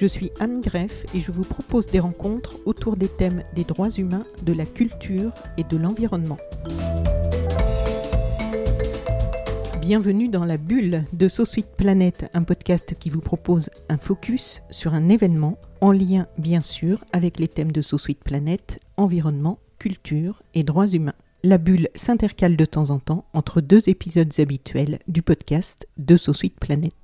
Je suis Anne Greff et je vous propose des rencontres autour des thèmes des droits humains, de la culture et de l'environnement. Bienvenue dans la bulle de Sweet Planet, un podcast qui vous propose un focus sur un événement en lien bien sûr avec les thèmes de Sweet Planet, environnement, culture et droits humains. La bulle s'intercale de temps en temps entre deux épisodes habituels du podcast de Sweet Planet.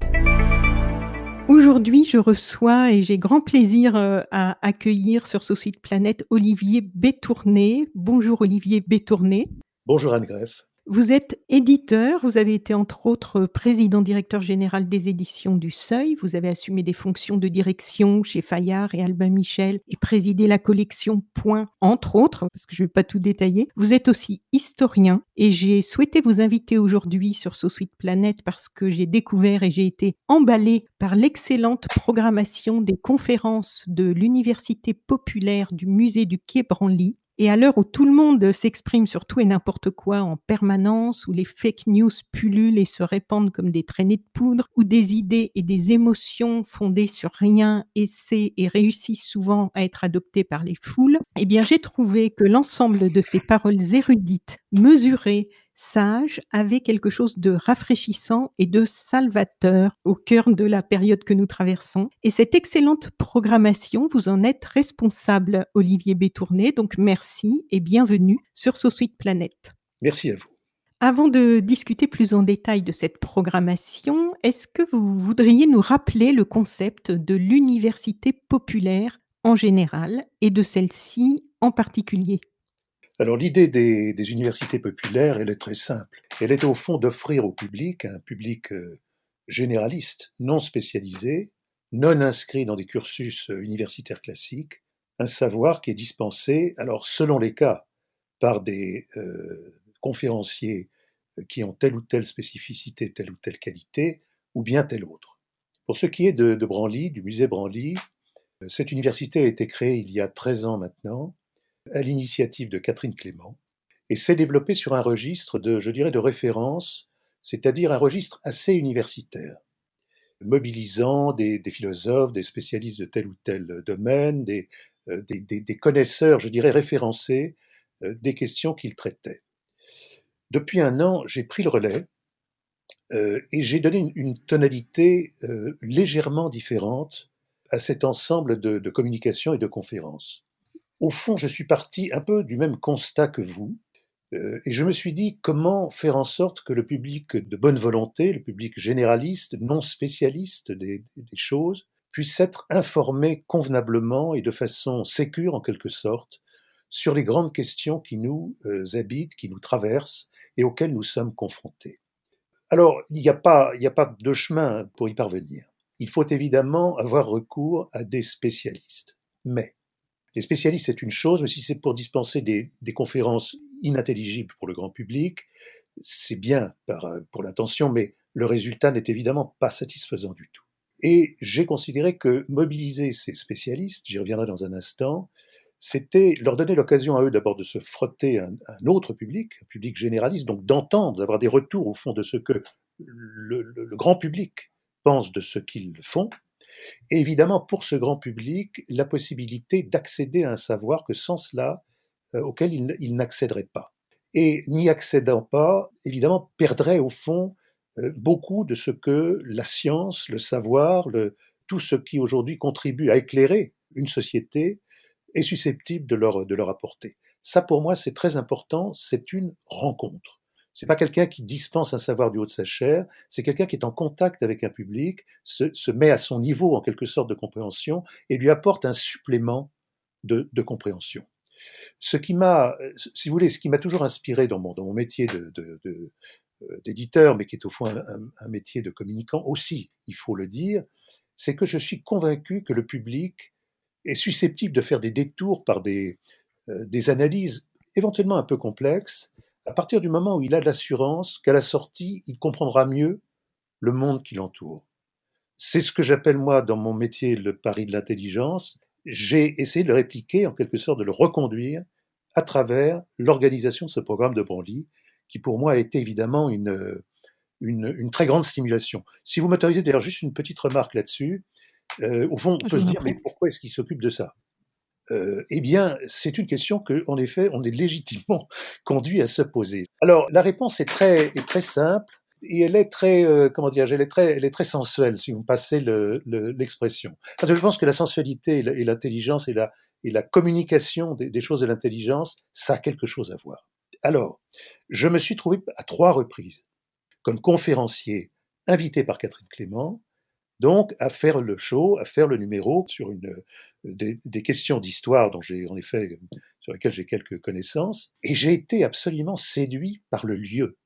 Aujourd'hui, je reçois et j'ai grand plaisir euh, à accueillir sur So Sweet Planet Olivier Bétourné. Bonjour Olivier Bétourné. Bonjour Anne Greff. Vous êtes éditeur, vous avez été entre autres président directeur général des éditions du Seuil, vous avez assumé des fonctions de direction chez Fayard et Albin Michel et présidé la collection Point, entre autres, parce que je ne vais pas tout détailler. Vous êtes aussi historien et j'ai souhaité vous inviter aujourd'hui sur So Sweet Planet parce que j'ai découvert et j'ai été emballé par l'excellente programmation des conférences de l'Université populaire du musée du Quai Branly et à l'heure où tout le monde s'exprime sur tout et n'importe quoi en permanence, où les fake news pullulent et se répandent comme des traînées de poudre, où des idées et des émotions fondées sur rien essaient et réussissent souvent à être adoptées par les foules, eh bien j'ai trouvé que l'ensemble de ces paroles érudites, mesurées, sage avait quelque chose de rafraîchissant et de salvateur au cœur de la période que nous traversons. Et cette excellente programmation, vous en êtes responsable, Olivier Bétourné. Donc merci et bienvenue sur So Sweet Planet. Merci à vous. Avant de discuter plus en détail de cette programmation, est-ce que vous voudriez nous rappeler le concept de l'université populaire en général et de celle-ci en particulier? Alors l'idée des, universités populaires, elle est très simple. Elle est au fond d'offrir au public, un public euh, généraliste, non spécialisé, non inscrit dans des cursus euh, universitaires classiques, un savoir qui est dispensé, alors selon les cas, par des euh, conférenciers qui ont telle ou telle spécificité, telle ou telle qualité, ou bien telle autre. Pour ce qui est de, de Branly, du musée Branly, cette université a été créée il y a 13 ans maintenant, à l'initiative de Catherine Clément, et s'est développé sur un registre de, je dirais, de référence, c'est-à-dire un registre assez universitaire, mobilisant des, philosophes, des spécialistes de tel ou tel domaine, des, euh, connaisseurs, je dirais, référencés euh, des questions qu'ils traitaient. Depuis un an, j'ai pris le relais euh, et j'ai donné une, tonalité légèrement différente à cet ensemble de, de communications et de conférences. Au fond, je suis parti un peu du même constat que vous, euh, et je me suis dit comment faire en sorte que le public de bonne volonté, le public généraliste, non spécialiste des, choses, puisse être informé convenablement et de façon sécure en quelque sorte sur les grandes questions qui nous euh, habitent, qui nous traversent et auxquelles nous sommes confrontés. Alors, il n'y a, a pas de chemin pour y parvenir. Il faut évidemment avoir recours à des spécialistes. Mais les spécialistes, c'est une chose, mais si c'est pour dispenser des, conférences inintelligibles pour le grand public, c'est bien euh, pour l'attention, mais le résultat n'est évidemment pas satisfaisant du tout. Et j'ai considéré que mobiliser ces spécialistes, j'y reviendrai dans un instant, c'était leur donner l'occasion à eux d'abord de se frotter un, autre public, un public généraliste, donc d'entendre, d'avoir des retours au fond de ce que le grand public pense de ce qu'ils font, et évidemment, pour ce grand public, la possibilité d'accéder à un savoir que sans cela, euh, auquel il, n'accéderait pas. Et n'y accédant pas, évidemment, perdrait au fond euh, beaucoup de ce que la science, le savoir, tout ce qui aujourd'hui contribue à éclairer une société est susceptible de leur, de leur apporter. Ça, pour moi, c'est très important, c'est une rencontre. C'est pas quelqu'un qui dispense un savoir du haut de sa chair, c'est quelqu'un qui est en contact avec un public, se, met à son niveau en quelque sorte de compréhension et lui apporte un supplément de, compréhension. Ce qui m'a, si vous voulez, ce qui m'a toujours inspiré dans mon, métier de d'éditeur, mais qui est au fond un, métier de communicant aussi, il faut le dire, c'est que je suis convaincu que le public est susceptible de faire des détours par des, euh, des analyses éventuellement un peu complexes, à partir du moment où il a de l'assurance qu'à la sortie, il comprendra mieux le monde qui l'entoure. C'est ce que j'appelle moi dans mon métier le pari de l'intelligence. J'ai essayé de le répliquer, en quelque sorte de le reconduire à travers l'organisation de ce programme de Branly, qui pour moi a été évidemment une, une, une très grande stimulation. Si vous m'autorisez d'ailleurs juste une petite remarque là-dessus, euh, au fond, on peut se dire, mais pourquoi est-ce qu'il s'occupe de ça euh, Eh bien, c'est une question que, en effet, on est légitimement conduit à se poser. Alors, la réponse est très, est très simple et elle est très, euh, comment dire, elle est très, elle est très sensuelle, si vous me passez l'expression. Le, Parce que je pense que la sensualité et l'intelligence et la, et la communication des, des choses de l'intelligence, ça a quelque chose à voir. Alors, je me suis trouvé à trois reprises comme conférencier invité par Catherine Clément, donc à faire le show, à faire le numéro sur une, des, des questions d'histoire dont j'ai en effet sur lesquelles j'ai quelques connaissances, et j'ai été absolument séduit par le lieu.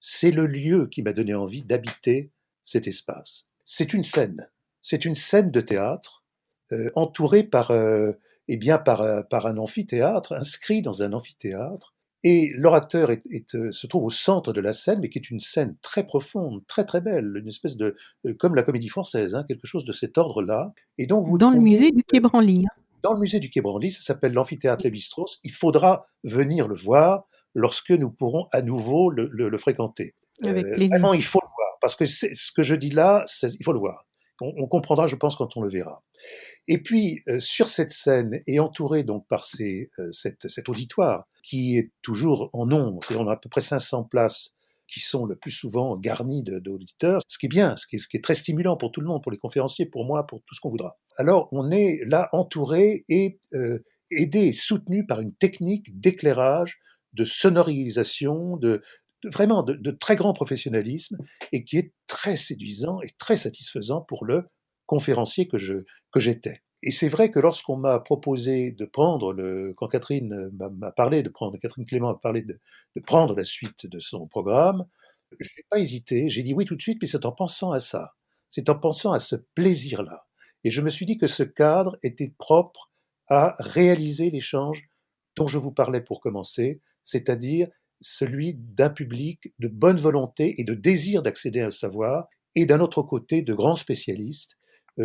C'est le lieu qui m'a donné envie d'habiter cet espace. C'est une scène, c'est une scène de théâtre euh, entourée par, euh, eh bien par, par un amphithéâtre, inscrit dans un amphithéâtre, et l'orateur est, est, euh, se trouve au centre de la scène, mais qui est une scène très profonde, très très belle, une espèce de, euh, comme la comédie française, hein, quelque chose de cet ordre-là. Et donc vous dans le musée du Quai Branly. Hein. Dans le musée du Quai Branly, ça s'appelle l'amphithéâtre Lévi-Strauss. Il faudra venir le voir lorsque nous pourrons à nouveau le, le, le fréquenter. Avec euh, vraiment, il faut le voir, parce que ce que je dis là, il faut le voir. On, on, comprendra, je pense, quand on le verra. Et puis, euh, sur cette scène, et entouré donc par euh, cet auditoire, qui est toujours en nombre, on a à peu près 500 places qui sont le plus souvent garnies d'auditeurs, ce qui est bien, ce qui est, très stimulant pour tout le monde, pour les conférenciers, pour moi, pour tout ce qu'on voudra. Alors, on est là entouré et euh, aidé soutenu par une technique d'éclairage, de sonorisation, de, vraiment de, très grand professionnalisme et qui est très séduisant et très satisfaisant pour le conférencier que je que j'étais. Et c'est vrai que lorsqu'on m'a proposé de prendre le, quand Catherine m'a parlé de prendre, Catherine Clément a parlé de, de prendre la suite de son programme, je n'ai pas hésité, j'ai dit oui tout de suite, mais c'est en pensant à ça, c'est en pensant à ce plaisir-là. Et je me suis dit que ce cadre était propre à réaliser l'échange dont je vous parlais pour commencer, c'est-à-dire celui d'un public de bonne volonté et de désir d'accéder à un savoir, et d'un autre côté de grands spécialistes euh,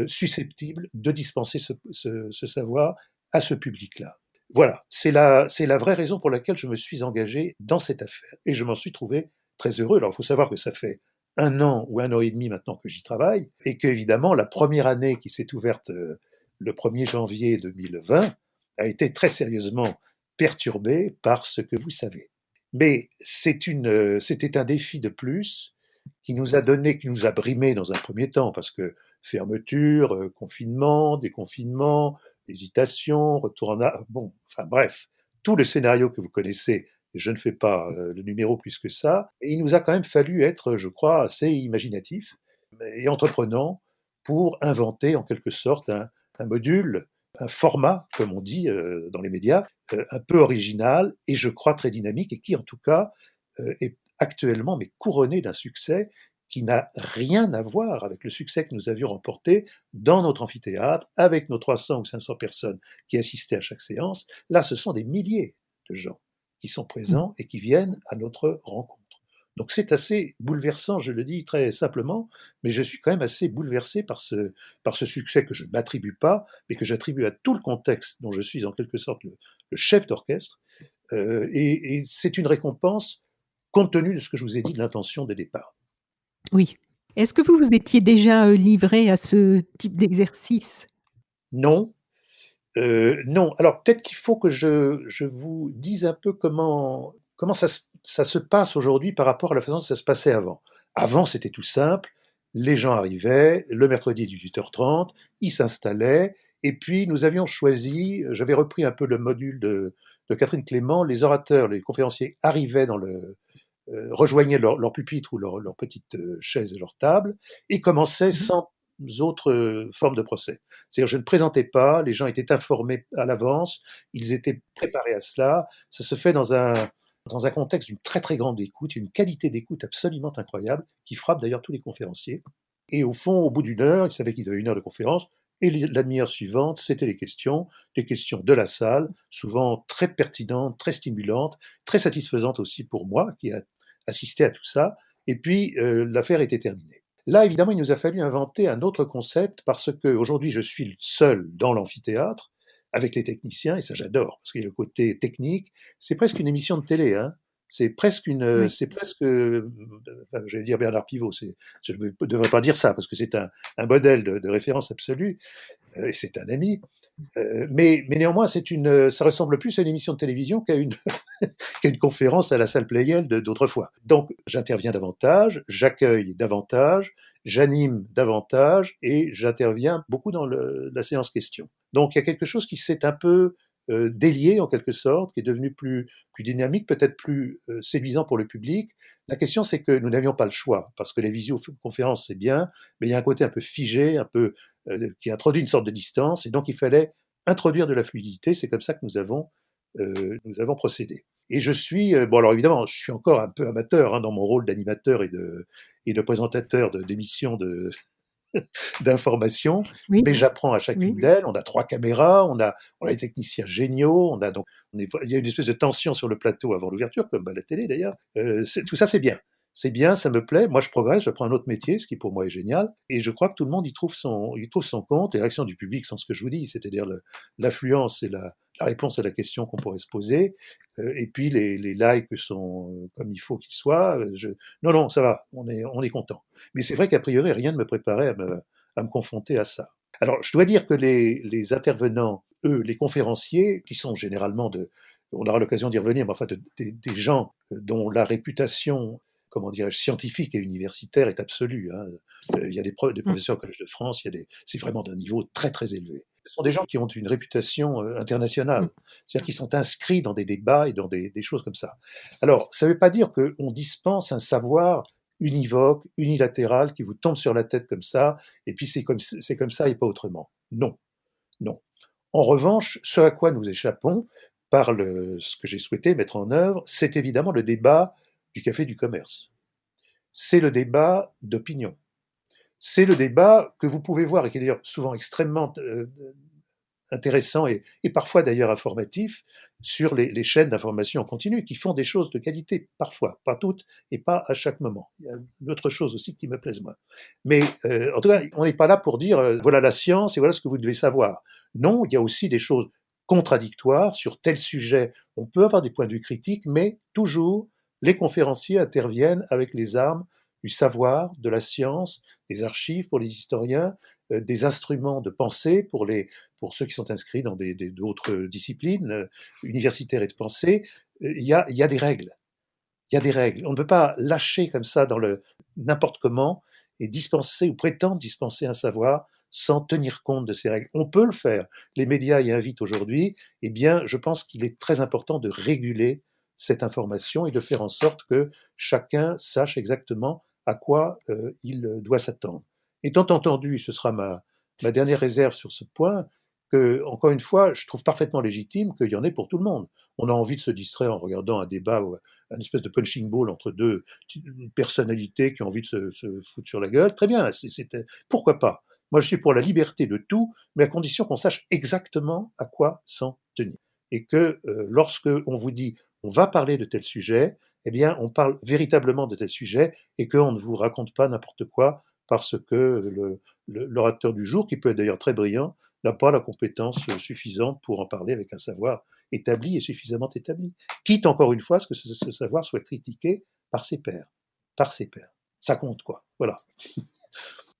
susceptibles de dispenser ce, ce, savoir à ce public-là. Voilà, c'est la, la vraie raison pour laquelle je me suis engagé dans cette affaire. Et je m'en suis trouvé très heureux. Alors, il faut savoir que ça fait un an ou un an et demi maintenant que j'y travaille, et qu'évidemment, la première année qui s'est ouverte euh, le 1er janvier 2020 a été très sérieusement perturbée par ce que vous savez. Mais euh, c'était un défi de plus qui nous a donné, qui nous a brimé dans un premier temps, parce que fermeture, euh, confinement, déconfinement, hésitation, retour en arrière, bon, enfin bref, tout le scénario que vous connaissez, je ne fais pas euh, le numéro plus que ça, il nous a quand même fallu être, je crois, assez imaginatif et entreprenant pour inventer en quelque sorte un, module, un format, comme on dit euh, dans les médias, un peu original et je crois très dynamique et qui en tout cas est actuellement mais couronné d'un succès qui n'a rien à voir avec le succès que nous avions remporté dans notre amphithéâtre, avec nos 300 ou 500 personnes qui assistaient à chaque séance. Là, ce sont des milliers de gens qui sont présents et qui viennent à notre rencontre. Donc c'est assez bouleversant, je le dis très simplement, mais je suis quand même assez bouleversé par ce, par ce succès que je ne m'attribue pas, mais que j'attribue à tout le contexte dont je suis en quelque sorte le, le chef d'orchestre. Euh, et, et c'est une récompense compte tenu de ce que je vous ai dit de l'intention des départs. Oui. Est-ce que vous vous étiez déjà euh, livré à ce type d'exercice? Non. Euh, non. Alors peut-être qu'il faut que je, je, vous dise un peu comment, comment ça, ça se passe aujourd'hui par rapport à la façon dont ça se passait avant. Avant, c'était tout simple. Les gens arrivaient le mercredi 18h30, ils s'installaient, et puis nous avions choisi, j'avais repris un peu le module de, de Catherine Clément, les orateurs, les conférenciers arrivaient dans le, euh, rejoignaient leur, leur, pupitre ou leur, leur petite euh, chaise et leur table et commençaient mmh sans autres euh, formes de procès. C'est-à-dire, je ne présentais pas, les gens étaient informés à l'avance, ils étaient préparés à cela. Ça se fait dans un, dans un contexte d'une très très grande écoute, une qualité d'écoute absolument incroyable, qui frappe d'ailleurs tous les conférenciers. Et au fond, au bout d'une heure, ils savaient qu'ils avaient une heure de conférence, et la demi-heure suivante, c'était les questions, les questions de la salle, souvent très pertinentes, très stimulantes, très satisfaisantes aussi pour moi, qui a assisté à tout ça. Et puis, euh, l'affaire était terminée. Là, évidemment, il nous a fallu inventer un autre concept parce que aujourd'hui, je suis seul dans l'amphithéâtre avec les techniciens, et ça j'adore, parce qu'il y a le côté technique. C'est presque une émission de télé, hein. C'est presque une, c'est presque, euh, j'allais dire Bernard Pivot. Je ne devrais pas dire ça parce que c'est un, un, modèle de, de, référence absolue. Euh, c'est un ami. Euh, mais, mais, néanmoins, c'est une, ça ressemble plus à une émission de télévision qu'à une, une conférence à la salle Playel d'autrefois. Donc, j'interviens davantage, j'accueille davantage, j'anime davantage et j'interviens beaucoup dans la séance question. Donc, il y a quelque chose qui s'est un peu euh, délié en quelque sorte, qui est devenu plus, plus dynamique, peut-être plus euh, séduisant pour le public. La question, c'est que nous n'avions pas le choix, parce que les visioconférences, c'est bien, mais il y a un côté un peu figé, un peu euh, qui introduit une sorte de distance, et donc il fallait introduire de la fluidité. C'est comme ça que nous avons, nous avons procédé. Et je suis, bon alors évidemment, je suis encore un peu amateur hein, dans mon rôle d'animateur et de, et de présentateur d'émissions de, d'informations, mais j'apprends à chacune d'elles. On a trois caméras, on a, on a des techniciens géniaux, on a donc, on est, il y a une espèce de tension sur le plateau avant l'ouverture, comme à la télé d'ailleurs. Euh, tout ça, c'est bien. C'est bien, ça me plaît. Moi, je progresse, je prends un autre métier, ce qui pour moi est génial. Et je crois que tout le monde y trouve son, y trouve son compte. Et l'action du public, sans ce que je vous dis, c'est-à-dire l'affluence et la, la réponse à la question qu'on pourrait se poser. Euh, et puis les, les, likes sont euh, comme il faut qu'ils soient. Euh, je... Non, non, ça va, on est, on est content. Mais c'est vrai qu'a priori, rien ne me préparait à me, à me confronter à ça. Alors, je dois dire que les, les intervenants, eux, les conférenciers, qui sont généralement de, on aura l'occasion d'y revenir, mais enfin, de, des gens dont la réputation, comment dirais-je, scientifique et universitaire est absolue. Hein. Il y a des, des mmh. professeurs au Collège de France, il y a des, c'est vraiment d'un niveau très très élevé ce sont des gens qui ont une réputation euh, internationale, c'est-à-dire qui sont inscrits dans des débats et dans des, choses comme ça. Alors, ça ne veut pas dire qu'on dispense un savoir univoque, unilatéral, qui vous tombe sur la tête comme ça, et puis c'est comme, c'est comme ça et pas autrement. Non, non. En revanche, ce à quoi nous échappons, par le, ce que j'ai souhaité mettre en œuvre, c'est évidemment le débat du café du commerce. C'est le débat d'opinion c'est le débat que vous pouvez voir et qui est d'ailleurs souvent extrêmement euh, intéressant et, parfois d'ailleurs informatif sur les, chaînes d'information en continu qui font des choses de qualité, parfois, pas toutes et pas à chaque moment. Il y a une autre chose aussi qui me plaise moins. Mais euh, en tout cas, on n'est pas là pour dire euh, voilà la science et voilà ce que vous devez savoir. Non, il y a aussi des choses contradictoires sur tel sujet. On peut avoir des points de vue critiques, mais toujours les conférenciers interviennent avec les armes du savoir, de la science, des archives pour les historiens, euh, des instruments de pensée pour, les, pour ceux qui sont inscrits dans d'autres disciplines euh, universitaires et de pensée. Euh, il y, a, y a des règles. Il y a des règles. On ne peut pas lâcher comme ça dans le n'importe comment et dispenser ou prétendre dispenser un savoir sans tenir compte de ces règles. On peut le faire. Les médias y invitent aujourd'hui. Eh bien, je pense qu'il est très important de réguler cette information et de faire en sorte que chacun sache exactement à quoi euh, il doit s'attendre. Étant entendu, ce sera ma, dernière réserve sur ce point, que, encore une fois, je trouve parfaitement légitime qu'il y en ait pour tout le monde. On a envie de se distraire en regardant un débat, ou un espèce de punching ball entre deux personnalités qui ont envie de se, foutre sur la gueule. Très bien, pourquoi pas? Moi, je suis pour la liberté de tout, mais à condition qu'on sache exactement à quoi s'en tenir. Et que euh, lorsque on vous dit on va parler de tel sujet, eh bien, on parle véritablement de tel sujet et qu'on ne vous raconte pas n'importe quoi parce que l'orateur du jour, qui peut être d'ailleurs très brillant, n'a pas la compétence suffisante pour en parler avec un savoir établi et suffisamment établi. Quitte encore une fois ce que ce, ce savoir soit critiqué par ses pairs. Par ses pairs. Ça compte, quoi. Voilà.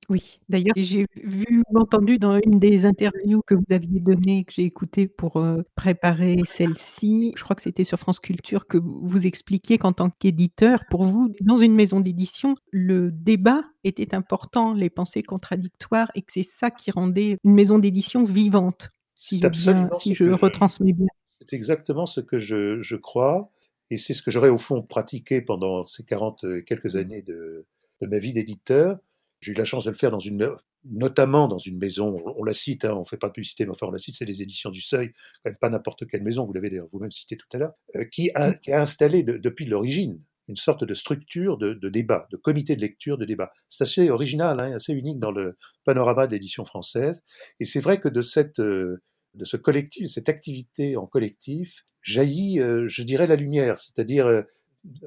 Oui, d'ailleurs, j'ai vu entendu dans une des interviews que vous aviez données, que j'ai écoutées pour, euh, préparer celle-ci, je crois que c'était sur France Culture, que vous expliquiez qu'en tant qu'éditeur, pour vous, dans une maison d'édition, le débat était important, les pensées contradictoires et que c'est ça qui rendait une maison d'édition vivante, si je si je retransmets bien. C'est exactement ce que je je crois Et c'est ce que j'aurais au fond pratiqué pendant ces 40 euh, quelques années de, de ma vie d'éditeur. J'ai eu la chance de le faire dans une, notamment dans une maison, on, la cite, hein, on ne fait pas de publicité, mais enfin on la cite, c'est les éditions du Seuil, quand même pas n'importe quelle maison, vous l'avez d'ailleurs vous-même cité tout à l'heure, euh, qui, a, qui, a, installé de, depuis l'origine une sorte de structure de, de, débat, de comité de lecture, de débat. C'est assez original, hein, assez unique dans le panorama de l'édition française. Et c'est vrai que de, cette, euh, de ce collectif, cette activité en collectif, jaillit, euh, je dirais, la lumière, c'est-à-dire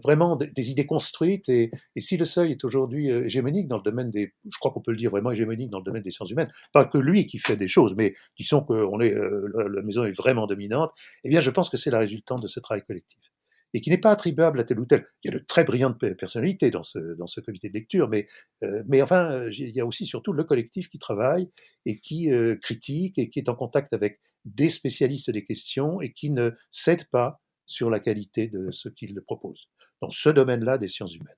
vraiment des, idées construites. Et, si le seuil est aujourd'hui hégémonique dans le domaine des, je crois qu'on peut dire vraiment hégémonique dans le domaine des sciences humaines, pas que lui qui fait des choses, mais disons que est, la maison est vraiment dominante, eh bien je pense que c'est la résultante de ce travail collectif et qui n'est pas attribuable à tel ou tel. Il y a de très brillantes personnalités dans ce, dans ce comité de lecture, mais, euh, mais enfin, euh, il y a aussi surtout le collectif qui travaille et qui euh, critique et qui est en contact avec des spécialistes des questions et qui ne cède pas sur la qualité de ce qu'il propose dans ce domaine-là des sciences humaines.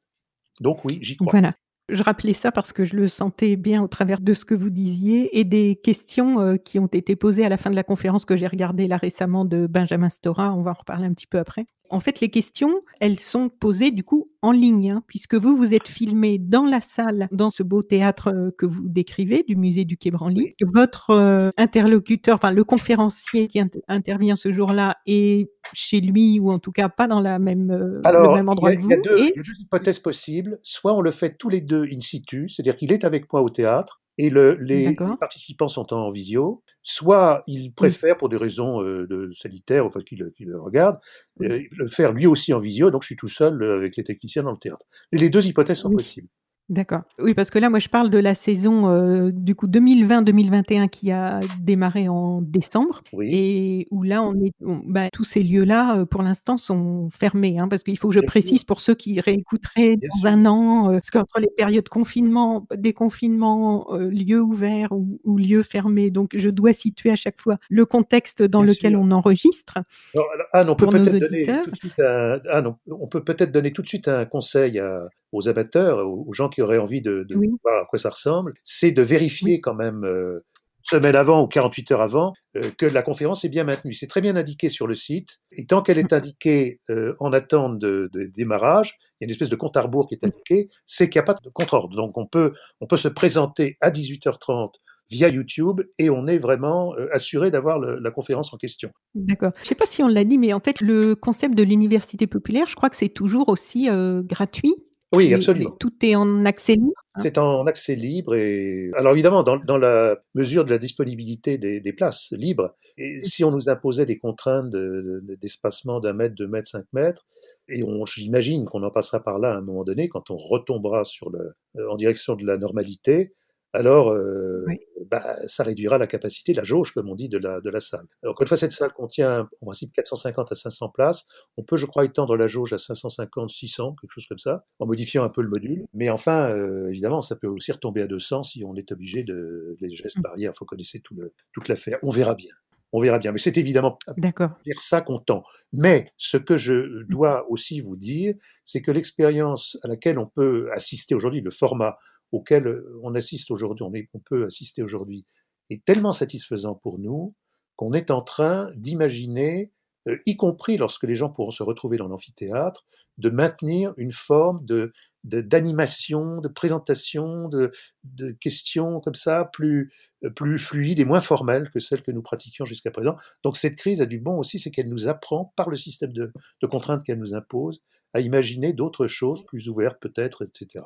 Donc oui, j'y crois. Voilà. Je rappelais ça parce que je le sentais bien au travers de ce que vous disiez et des questions euh, qui ont été posées à la fin de la conférence que j'ai regardée là récemment de Benjamin Stora. On va en reparler un petit peu après. En fait, les questions, elles sont posées du coup en ligne, hein, puisque vous, vous êtes filmé dans la salle, dans ce beau théâtre euh, que vous décrivez, du musée du Quai Branly. Votre euh, interlocuteur, enfin le conférencier qui intervient ce jour-là est chez lui, ou en tout cas pas dans la même, Alors, le même endroit il y a, que vous. Il y, a deux, et... il y a deux hypothèses possibles. Soit on le fait tous les deux in situ, c'est-à-dire qu'il est avec moi au théâtre, et le, les, les, participants sont en visio, soit il préfère, pour des raisons euh, de sanitaires, enfin qu'il qu le regarde, euh, le faire lui aussi en visio, donc je suis tout seul euh, avec les techniciens dans le théâtre. Et les deux hypothèses sont Oui. possibles. D'accord. Oui, parce que là, moi, je parle de la saison euh, du coup 2020-2021 qui a démarré en décembre Oui. et où là, on est, on- bah, tous ces lieux-là, euh, pour l'instant, sont fermés. hein, parce qu'il faut que je Bien sûr. précise pour ceux qui réécouteraient Bien dans sûr. un an, euh, parce qu'entre les périodes confinement, déconfinement, euh, lieux ouverts ou, ou lieux fermés, donc je dois situer à chaque fois le contexte dans Bien lequel sûr. on enregistre. Alors, Anne, on peut peut-être donner tout de suite un, Anne, on- on peut peut-être donner tout de suite un conseil à- aux amateurs, aux, aux gens qui auraient envie de, de Oui. voir à quoi ça ressemble, c'est de vérifier quand même euh, semaine avant ou 48 heures avant euh, que la conférence est bien maintenue. C'est très bien indiqué sur le site, et tant qu'elle est indiquée euh, en attente de, de démarrage, il y a une espèce de compte à rebours qui est indiqué, c'est qu'il n'y a pas de contre-ordre. Donc on peut, on peut se présenter à 18h30 via YouTube et on est vraiment euh, assuré d'avoir la conférence en question. D'accord. Je ne sais pas si on l'a dit, mais en fait, le concept de l'université populaire, je crois que c'est toujours aussi euh, gratuit. Oui, absolument. tout est en accès libre. hein. C'est en accès libre et alors évidemment dans, dans la mesure de la disponibilité des, des places libres. Et si on nous imposait des contraintes de- de- d'espacement d'un mètre, deux mètres, cinq mètres, et on, j'imagine qu'on en passera par là à un moment donné quand on retombera sur le, euh, en direction de la normalité, alors euh, Oui. bah, ça réduira la capacité, la jauge comme on dit de la, de la salle. Alors encore une fois cette salle contient en principe 450 à 500 places. On peut je crois étendre la jauge à 550, 600, quelque chose comme ça, en modifiant un peu le module. Mais enfin euh, évidemment ça peut aussi retomber à 200 si on est obligé de les gestes Mm. barrières. Il faut connaître tout le, toute l'affaire. On verra bien. On verra bien. Mais c'est évidemment D'accord. vers ça qu'on tend. Mais ce que je dois aussi vous dire, c'est que l'expérience à laquelle on peut assister aujourd'hui, le format auquel on assiste aujourd'hui, on, peut assister aujourd'hui, est tellement satisfaisant pour nous qu'on est en train d'imaginer, euh, y compris lorsque les gens pourront se retrouver dans l'amphithéâtre, de maintenir une forme de d'animation, de, présentation, de, de questions comme ça, plus, euh, plus fluides et moins formelles que celles que nous pratiquions jusqu'à présent. Donc cette crise a du bon aussi, c'est qu'elle nous apprend, par le système de, de contraintes qu'elle nous impose, à imaginer d'autres choses plus ouvertes peut-être, etc.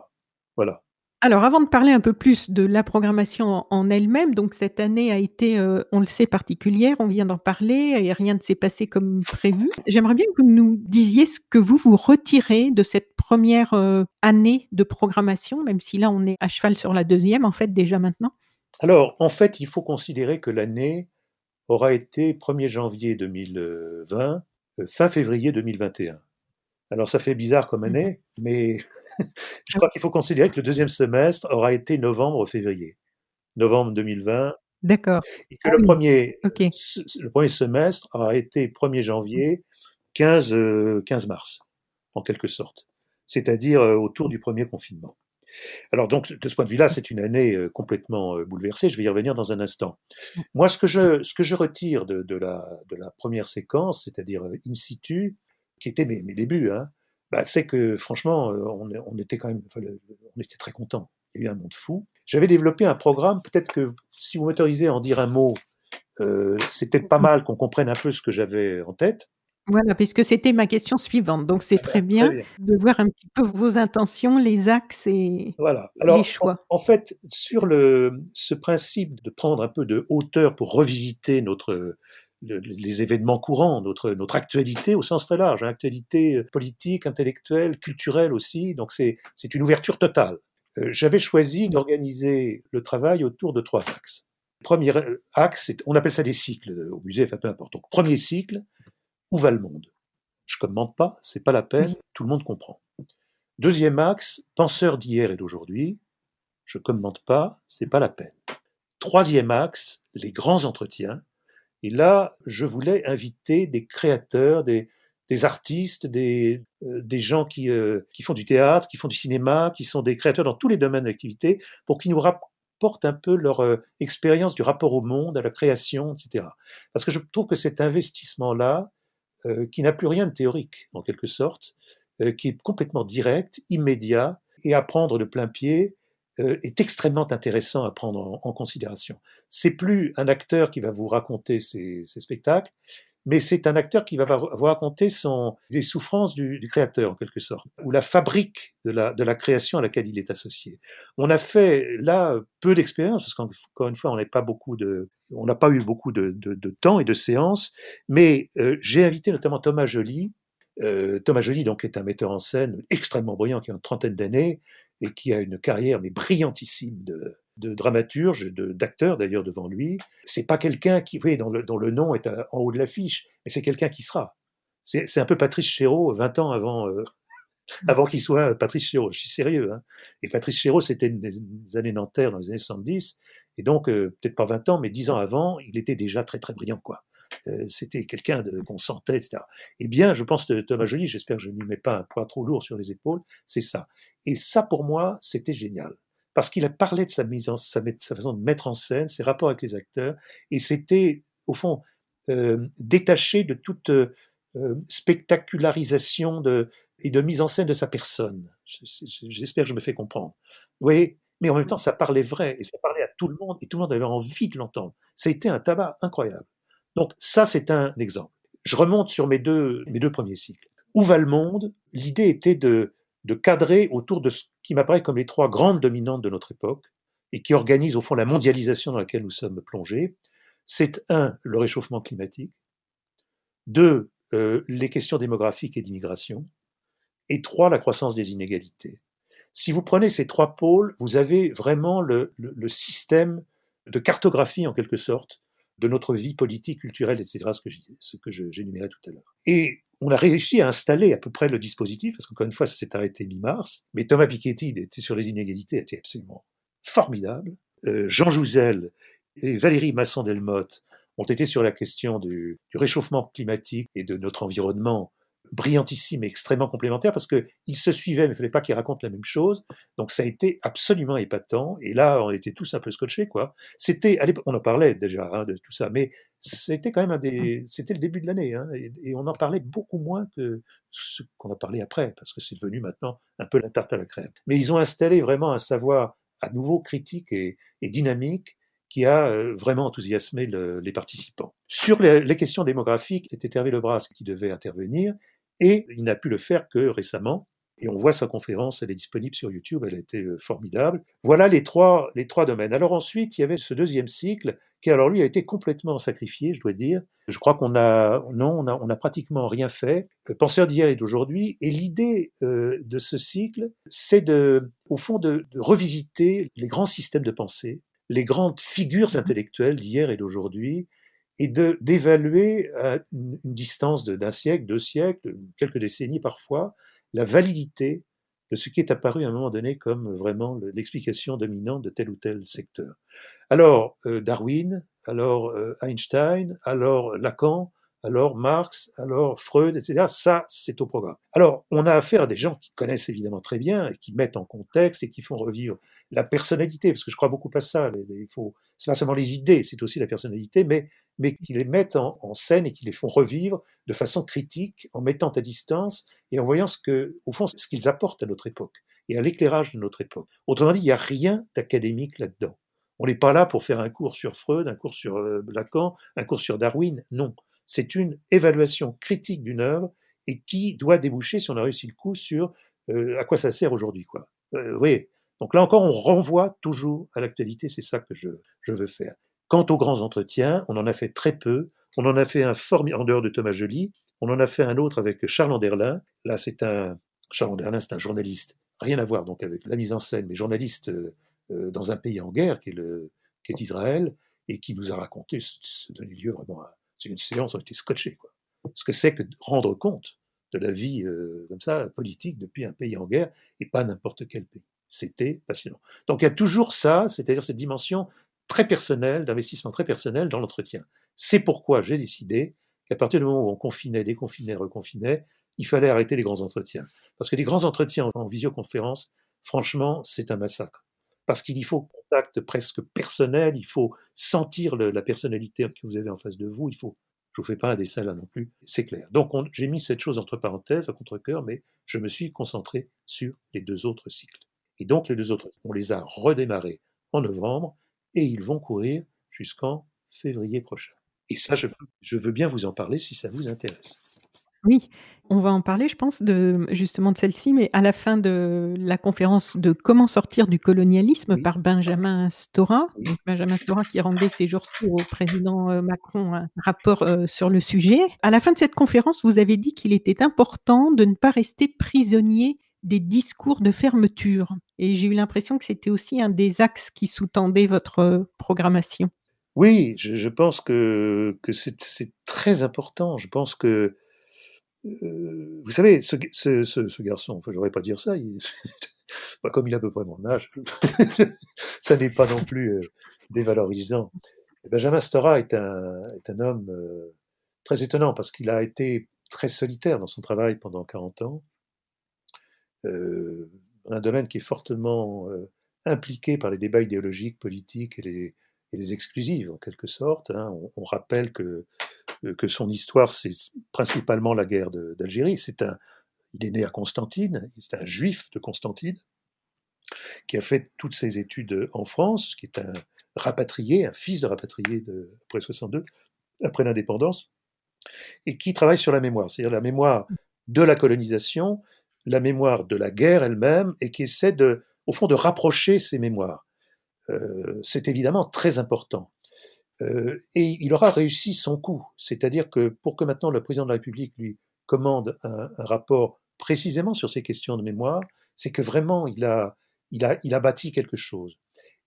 Voilà. Alors, avant de parler un peu plus de la programmation en, elle-même, donc cette année a été, euh, on le sait, particulière, on vient d'en parler, et rien ne s'est passé comme prévu. J'aimerais bien que vous nous disiez ce que vous vous retirez de cette première euh, année de programmation, même si là on est à cheval sur la deuxième, en fait, déjà maintenant. Alors, en fait, il faut considérer que l'année aura été 1er janvier 2020, euh, fin février 2021. Alors, ça fait bizarre comme année, mais je crois qu'il faut considérer que le deuxième semestre aura été novembre-février. Novembre 2020, D'accord. et que Ah le, premier, le premier semestre aura été 1er janvier, 15, euh, 15 mars, en quelque sorte. C'est-à-dire euh, autour du premier confinement. Alors donc, de ce point de vue-là, c'est une année euh, complètement euh, bouleversée. Je vais y revenir dans un instant. Moi, ce que je, ce que je retire de, de la, de la première séquence, c'est-à-dire euh, in situ, qui étaient mes, mes débuts, hein, bah, c'est que franchement, euh, on, on, était quand même, enfin, on était très contents. Il y a eu un monde fou. J'avais développé un programme, peut-être que si vous m'autorisez à en dire un mot, euh, c'est peut-être pas mal qu'on comprenne un peu ce que j'avais en tête. Voilà, puisque c'était ma question suivante. Donc c'est très, bien très, bien de voir un petit peu vos intentions, les axes et voilà. Alors, les choix. En, en, fait, sur le, ce principe de prendre un peu de hauteur pour revisiter notre, les événements courants, notre, notre actualité au sens très large, hein, actualité euh, politique, intellectuelle, culturelle aussi. Donc c'est une ouverture totale. Euh, J'avais choisi d'organiser le travail autour de trois axes. Premier euh, axe, on appelle ça des cycles au musée, enfin peu importe. Donc premier cycle, où va le monde? Je commente pas, c'est pas la peine, tout le monde comprend. Deuxième axe, penseurs d'hier et d'aujourd'hui. Je commente pas, c'est pas la peine. Troisième axe, les grands entretiens et là, je voulais inviter des créateurs, des, artistes, des, euh, gens qui, euh, qui font du théâtre, qui font du cinéma, qui sont des créateurs dans tous les domaines d'activité, pour qu'ils nous rapportent un peu leur euh, expérience du rapport au monde, à la création, etc. Parce que je trouve que cet investissement-là, qui n'a plus rien de théorique, en quelque sorte, qui est complètement direct, immédiat, et à prendre de plein pied, est extrêmement intéressant à prendre en, en considération. C'est plus un acteur qui va vous raconter ses, spectacles, mais c'est un acteur qui va vous raconter les souffrances du, créateur en quelque sorte, ou la fabrique de la, création à laquelle il est associé. On a fait là peu d'expérience parce qu'encore une fois on n'a pas on n'a pas eu beaucoup de, temps et de séances, mais euh, j'ai invité notamment Thomas Joly. Euh, Thomas Joly donc est un metteur en scène extrêmement brillant qui a une trentaine d'années et qui a une carrière mais brillantissime de, de dramaturge, d'acteur d'ailleurs devant lui. C'est pas quelqu'un qui, vous voyez, dont le, dont le nom est à, en haut de l'affiche, mais c'est quelqu'un qui sera. C'est un peu Patrice Chéreau, 20 ans avant, euh, avant qu'il soit Patrice Chéreau. Je suis sérieux. Hein. Et Patrice Chéreau, c'était des années nanterres dans les années 70, et donc euh, peut-être pas 20 ans, mais 10 ans avant, il était déjà très très brillant, quoi. Euh, c'était quelqu'un qu'on sentait, etc. Eh bien, je pense que Thomas Joly, j'espère que je ne lui mets pas un poids trop lourd sur les épaules, c'est ça. Et ça, pour moi, c'était génial. Parce qu'il a parlé de sa mise en sa, sa, façon de mettre en scène, ses rapports avec les acteurs, et c'était, au fond, euh, détaché de toute euh, spectacularisation et de mise en scène de sa personne. J'espère que je me fais comprendre. Vous voyez? Mais en même temps, ça parlait vrai, et ça parlait à tout le monde, et tout le monde avait envie de l'entendre. Été un tabac incroyable. Donc ça, c'est un exemple. Je remonte sur mes deux, mes deux premiers cycles. Où va le monde? L'idée était de, de cadrer autour de ce qui m'apparaît comme les trois grandes dominantes de notre époque et qui organisent au fond la mondialisation dans laquelle nous sommes plongés. C'est un, le réchauffement climatique, deux, euh, les questions démographiques et d'immigration, et trois, la croissance des inégalités. Si vous prenez ces trois pôles, vous avez vraiment le, le, le système de cartographie en quelque sorte de notre vie politique, culturelle, etc., ce que, ce que j'énumérais tout à l'heure. Et on a réussi à installer à peu près le dispositif, parce qu'encore une fois, ça s'est arrêté mi-mars, mais Thomas Piketty était sur les inégalités, était absolument formidable. Euh, Jean Jouzel et Valérie Masson-Delmotte ont été sur la question du, du réchauffement climatique et de notre environnement brillantissime et extrêmement complémentaire parce qu'ils se suivaient, mais il ne fallait pas qu'ils racontent la même chose. Donc ça a été absolument épatant. Et là, on était tous un peu scotchés, quoi. C'était, on en parlait déjà hein, de tout ça, mais c'était quand même un des, c'était le début de l'année, hein, et, on en parlait beaucoup moins que ce qu'on a parlé après, parce que c'est devenu maintenant un peu la tarte à la crème. Mais ils ont installé vraiment un savoir à nouveau critique et, dynamique qui a euh, vraiment enthousiasmé le, les participants. Sur les, les questions démographiques, c'était Hervé Lebras qui devait intervenir, et il n'a pu le faire que récemment. Et on voit sa conférence, elle est disponible sur YouTube, elle a été euh, formidable. Voilà les trois, les trois domaines. Alors ensuite, il y avait ce deuxième cycle qui, alors lui, a été complètement sacrifié, je dois dire. Je crois qu'on a, non, on a, on a pratiquement rien fait. Penseur d'hier et d'aujourd'hui. Et l'idée euh, de ce cycle, c'est de, au fond, de, de revisiter les grands systèmes de pensée, les grandes figures intellectuelles d'hier et d'aujourd'hui, et d'évaluer à une distance d'un siècle, deux siècles, quelques décennies parfois, la validité de ce qui est apparu à un moment donné comme vraiment l'explication dominante de tel ou tel secteur. Alors euh, Darwin, alors euh, Einstein, alors Lacan, alors Marx, alors Freud, etc. Ça, c'est au programme. Alors, on a affaire à des gens qui connaissent évidemment très bien et qui mettent en contexte et qui font revivre la personnalité, parce que je crois beaucoup à ça. Il faut, c'est pas seulement les idées, c'est aussi la personnalité, mais mais qui les mettent en, scène et qui les font revivre de façon critique, en mettant à distance et en voyant ce que, au fond, ce qu'ils apportent à notre époque et à l'éclairage de notre époque. Autrement dit, il n'y a rien d'académique là-dedans. On n'est pas là pour faire un cours sur Freud, un cours sur euh, Lacan, un cours sur Darwin. Non, c'est une évaluation critique d'une œuvre et qui doit déboucher, si on a réussi le coup, sur euh, à quoi ça sert aujourd'hui. Quoi. Euh. Donc là encore, on renvoie toujours à l'actualité, c'est ça que je, veux faire. Quant aux grands entretiens, on en a fait très peu. On en a fait un formidable, en dehors de Thomas Joly, on en a fait un autre avec Charles Anderlin. Là, c'est un, Charles Anderlin, c'est un journaliste, rien à voir donc avec la mise en scène, mais journaliste euh, dans un pays en guerre, qui est, Israël, et qui nous a raconté, ce lieu vraiment à, c'est une séance, on était scotché. Quoi. Ce que c'est que rendre compte de la vie euh, comme ça, politique, depuis un pays en guerre, et pas n'importe quel pays. C'était passionnant. Donc il y a toujours ça, c'est-à-dire cette dimension très personnelle, d'investissement très personnel dans l'entretien. C'est pourquoi j'ai décidé qu'à partir du moment où on confinait, déconfinait, reconfinait, il fallait arrêter les grands entretiens. Parce que les grands entretiens en visioconférence, franchement, c'est un massacre parce qu'il faut contact presque personnel, il faut sentir la personnalité que vous avez en face de vous, il faut, je vous fais pas un dessin là non plus, c'est clair. Donc j'ai mis cette chose entre parenthèses, à contre-cœur, mais je me suis concentré sur les deux autres cycles. Et donc les deux autres, on les a redémarrés en novembre et ils vont courir jusqu'en février prochain. Et ça, je veux bien vous en parler si ça vous intéresse. Oui, on va en parler, je pense, de justement de celle-ci, mais à la fin de la conférence de Comment sortir du colonialisme par Benjamin Stora. Benjamin Stora qui rendait ces jours-ci au président euh, Macron un rapport euh, sur le sujet. À la fin de cette conférence, vous avez dit qu'il était important de ne pas rester prisonnier des discours de fermeture. Et j'ai eu l'impression que c'était aussi un des axes qui sous-tendait votre euh, programmation. Oui, je, pense que, que c'est très important. Je pense que euh, vous savez, ce, ce, ce, garçon, enfin, j'aurais pas dire ça, comme il a à peu près mon âge, ça n'est pas non plus euh, dévalorisant. Benjamin Stora est un, homme euh, très étonnant parce qu'il a été très solitaire dans son travail pendant 40 ans, dans un domaine qui est fortement impliqué par les débats idéologiques, politiques et les, exclusives, en quelque sorte. Hein. On, rappelle que que son histoire, c'est principalement la guerre d'Algérie. C'est un, il est né à Constantine, c'est un juif de Constantine, qui a fait toutes ses études en France, qui est un rapatrié, un fils de rapatrié après 62, après l'indépendance, et qui travaille sur la mémoire, c'est-à-dire la mémoire de la colonisation, la mémoire de la guerre elle-même, et qui essaie de, au fond de rapprocher ces mémoires. Euh, c'est évidemment très important. Euh, et il aura réussi son coup. C'est-à-dire que pour que maintenant le président de la République lui commande un, rapport précisément sur ces questions de mémoire, c'est que vraiment il a, il, a, il a bâti quelque chose.